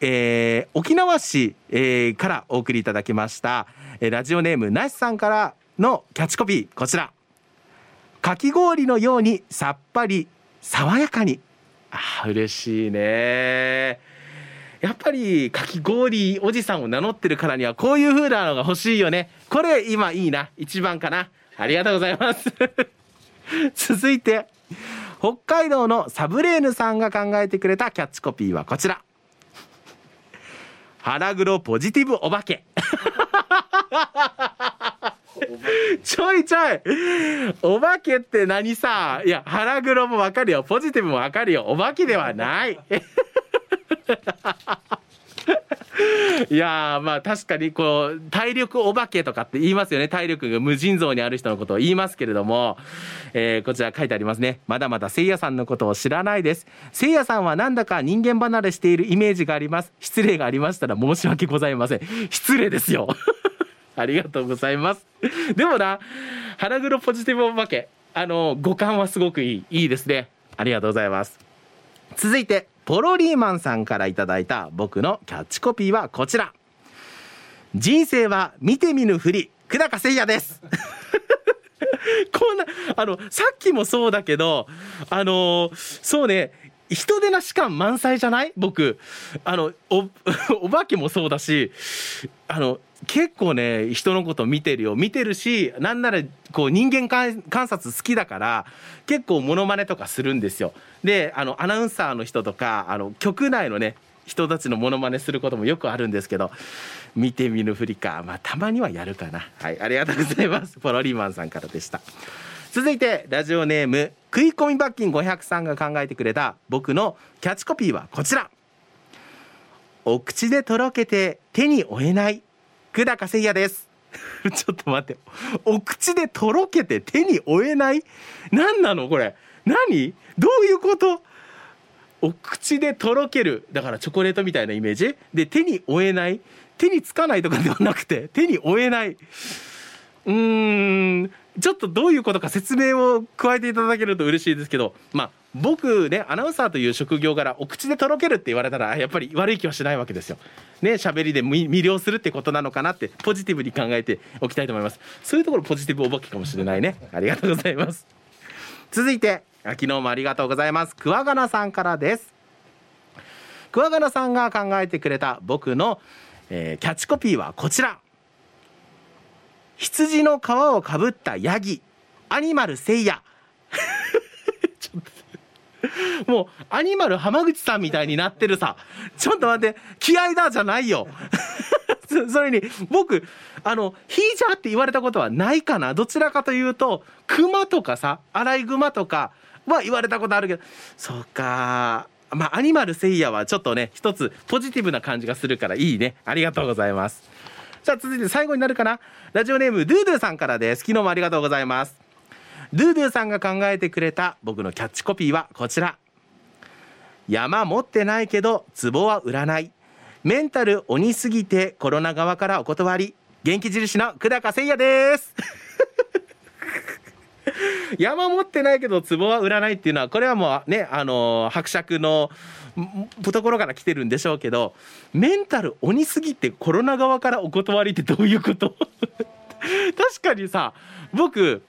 えー、沖縄市、えー、からお送りいただきました、えー、ラジオネームなしさんからのキャッチコピーこちら。かき氷のようにさっぱり爽やかに。あ嬉しいね。やっぱりかき氷おじさんを名乗ってるからにはこういう風なのが欲しいよね。これ今いいな。一番かな。ありがとうございます。続いて北海道のサブレーヌさんが考えてくれたキャッチコピーはこちら。腹黒ポジティブお化け。ちょいちょい。お化けって何さ？いや腹黒もわかるよ。ポジティブもわかるよ。お化けではない いやまあ確かにこう体力お化けとかって言いますよね。体力が無尽蔵にある人のことを言いますけれども、えー、こちら書いてありますね。まだまだせいやさんのことを知らないです。せいやさんはなんだか人間離れしているイメージがあります。失礼がありましたら申し訳ございません。失礼ですよ。ありがとうございます。でもな腹黒ポジティブお化け。あの五感はすごくいい。いいですね。ありがとうございます。続いてポロリーマンさんから頂いた僕のキャッチコピーはこちら。人生は見て見ぬふり久高誠也です。こんなあのさっきもそうだけどあのそうね人でなし感満載じゃない？僕あのお お化けもそうだしあの結構ね人のこと見てるよ。見てるしなんならこう人間観察好きだから結構モノマネとかするんですよ。であのアナウンサーの人とかあの局内のね人たちのモノマネすることもよくあるんですけど見て見ぬふりか。まあたまにはやるかな。はいありがとうございます。ポロリーマンさんからでした。続いてラジオネーム食い込み罰金500さんが考えてくれた僕のキャッチコピーはこちら。お口でとろけて手に負えない久高誠也です。ちょっと待って。お口でとろけて手に負えない？何なの？これ。何？どういうこと？お口でとろける。だからチョコレートみたいなイメージ？で手に負えない？手につかないとかではなくて手に負えない。うん。ちょっとどういうことか説明を加えていただけると嬉しいですけどまあ僕ねアナウンサーという職業柄お口でとろけるって言われたらやっぱり悪い気はしないわけですよ。ね喋りで魅了するってことなのかなってポジティブに考えておきたいと思います。そういうところポジティブお化けかもしれないね。ありがとうございます。続いて昨日もありがとうございます。桑名さんからです。桑名さんが考えてくれた僕の、えー、キャッチコピーはこちら。羊の皮をかぶったヤギ。アニマルせいやもうアニマル浜口さんみたいになってるさ。ちょっと待って気合だじゃないよ。それに僕あの「ヒージャー」って言われたことはないかな。どちらかというとクマとかさアライグマとかは言われたことあるけど。そうか。まあアニマルせいやはちょっとね一つポジティブな感じがするからいいね。ありがとうございます。さあ続いて最後になるかな？ラジオネームドゥードゥさんからです。昨日もありがとうございます。ドゥードゥさんが考えてくれた僕のキャッチコピーはこちら。山持ってないけど壺は売らない。メンタル鬼すぎてコロナ側からお断り。元気印の久高誠也です。山持ってないけど壺は売らないっていうのはこれはもうねあの伯爵のところから来てるんでしょうけどメンタル鬼すぎてコロナ側からお断りってどういうこと？確かにさ僕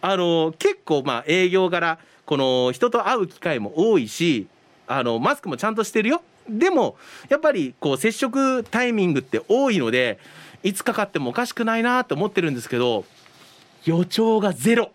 あの結構まあ営業柄この人と会う機会も多いしあのマスクもちゃんとしてるよ。でもやっぱりこう接触タイミングって多いのでいつかかってもおかしくないなと思ってるんですけど予兆がゼロ。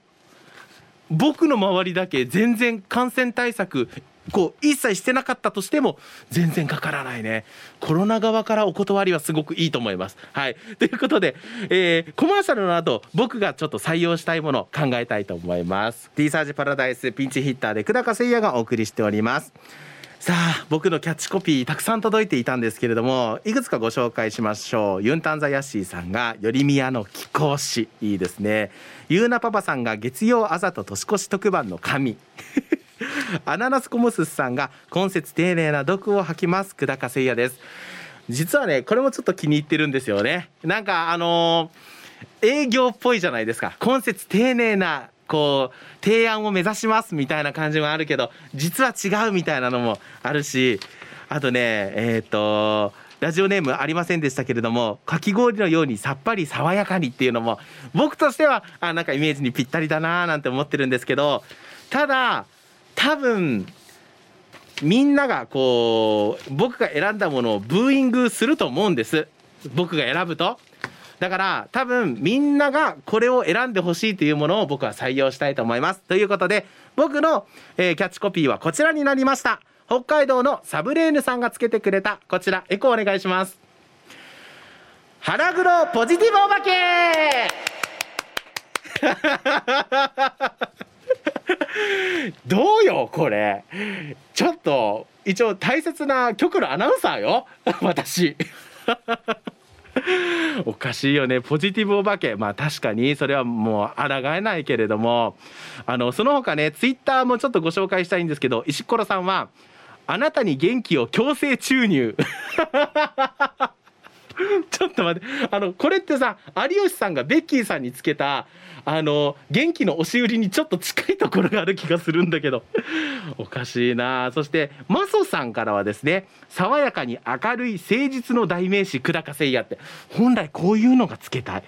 僕の周りだけ全然感染対策こう一切してなかったとしても全然かからないね。コロナ側からお断りはすごくいいと思います。はい。ということで、えー、コマーシャルの後僕がちょっと採用したいものを考えたいと思います。T サージパラダイスピンチヒッターで久高誠也がお送りしております。さあ僕のキャッチコピーたくさん届いていたんですけれどもいくつかご紹介しましょう。ユンタンザヤッシーさんがよりみやの貴公子。いいですね。ゆうなパパさんが月曜あざと年越し特番の神。アナナスコモスさんが今節丁寧な毒を吐きます。久高誠也です。実はねこれもちょっと気に入ってるんですよね。なんかあのー、営業っぽいじゃないですか。今節丁寧なこう提案を目指しますみたいな感じもあるけど実は違うみたいなのもあるしあとねえっ、ー、とラジオネームありませんでしたけれどもかき氷のようにさっぱり爽やかにっていうのも僕としてはあなんかイメージにぴったりだなーなんて思ってるんですけどただ多分みんながこう僕が選んだものをブーイングすると思うんです。僕が選ぶと。だから多分みんながこれを選んでほしいというものを僕は採用したいと思います。ということで僕の、えー、キャッチコピーはこちらになりました。北海道のサブレーヌさんがつけてくれたこちらエコお願いします。腹黒ポジティブお化け！どうよこれ。ちょっと一応大切な局のアナウンサーよ。私。おかしいよね。ポジティブお化け。まあ確かにそれはもう抗えないけれども。あのその他ねツイッターもちょっとご紹介したいんですけど石ころさんはあなたに元気を強制注入。ちょっと待って。あのこれってさ有吉さんがベッキーさんにつけたあの元気の押し売りにちょっと近いところがある気がするんだけど。おかしいな。そしてマソさんからはですね爽やかに明るい誠実の代名詞久高誠也って本来こういうのがつけたい。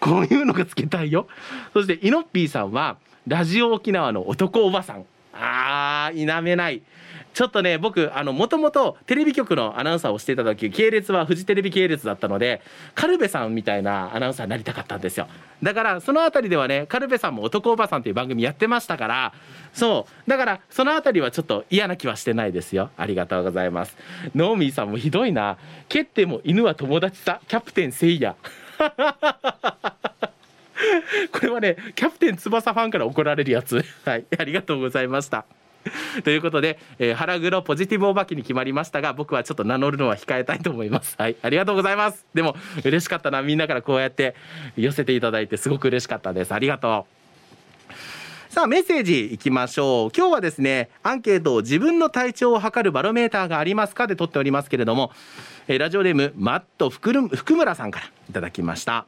こういうのがつけたいよ。そしてイノッピーさんはラジオ沖縄の男おばさん。あー否めない。ちょっとね僕あのもともとテレビ局のアナウンサーをしていた時系列はフジテレビ系列だったのでカルベさんみたいなアナウンサーになりたかったんですよ。だからその辺りではねカルベさんも男おばさんという番組やってましたからそう。だからその辺りはちょっと嫌な気はしてないですよ。ありがとうございます。ノーミーさんもひどいな。蹴っても犬は友達さ。キャプテンせいやこれはねキャプテン翼ファンから怒られるやつ。はい。ありがとうございました。ということで、えー、腹黒ポジティブお化けに決まりましたが僕はちょっと名乗るのは控えたいと思います。はい。ありがとうございます。でも嬉しかったな。みんなからこうやって寄せていただいてすごく嬉しかったです。ありがとう。さあメッセージいきましょう。今日はですねアンケートを自分の体調を測るバロメーターがありますかで取っておりますけれども、えー、ラジオネームマット福村さんからいただきました。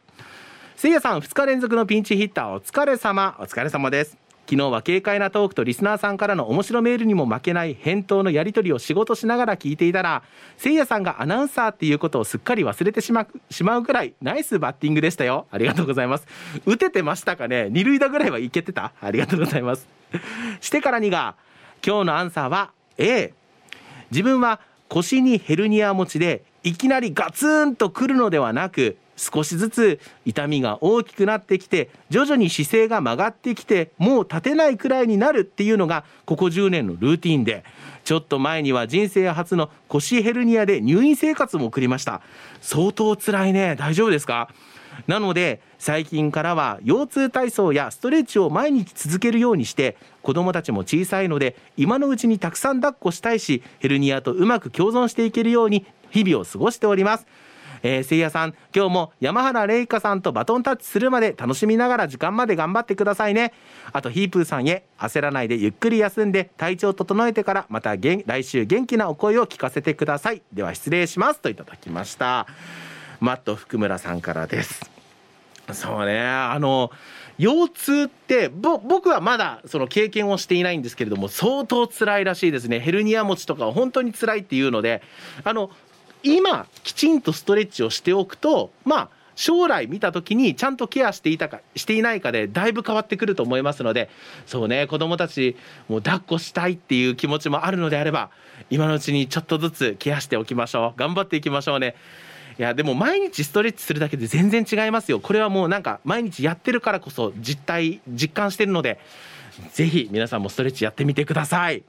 せいやさん2日連続のピンチヒッター。お疲れ様。お疲れ様です。昨日は軽快なトークとリスナーさんからの面白メールにも負けない返答のやり取りを仕事しながら聞いていたらせいやさんがアナウンサーっていうことをすっかり忘れてしましまうぐらいナイスバッティングでしたよ。ありがとうございます。打ててましたかね二塁打ぐらいはいけてた。ありがとうございます。してからにが今日のアンサーは A 自分は腰にヘルニア持ちでいきなりガツンとくるのではなく少しずつ痛みが大きくなってきて徐々に姿勢が曲がってきてもう立てないくらいになるっていうのがここ10年のルーティンでちょっと前には人生初の腰ヘルニアで入院生活も送りました。相当辛いね。大丈夫ですか？なので最近からは腰痛体操やストレッチを毎日続けるようにして子どもたちも小さいので今のうちにたくさん抱っこしたいしヘルニアとうまく共存していけるように日々を過ごしております。えー、せいやさん今日も山原玲香さんとバトンタッチするまで楽しみながら時間まで頑張ってくださいね。あとヒープーさんへ焦らないでゆっくり休んで体調整えてからまた来週元気なお声を聞かせてください。では失礼します。といただきました。マット福村さんからです。そうね。あの腰痛って僕はまだその経験をしていないんですけれども相当辛いらしいですね。ヘルニア持ちとかは本当に辛いっていうのであの今きちんとストレッチをしておくとまあ将来見た時にちゃんとケアしていたかしていないかでだいぶ変わってくると思いますのでそうね子どもたちもう抱っこしたいっていう気持ちもあるのであれば今のうちにちょっとずつケアしておきましょう。頑張っていきましょうね。いやでも毎日ストレッチするだけで全然違いますよ。これはもうなんか毎日やってるからこそ実態実感してるので是非皆さんもストレッチやってみてください。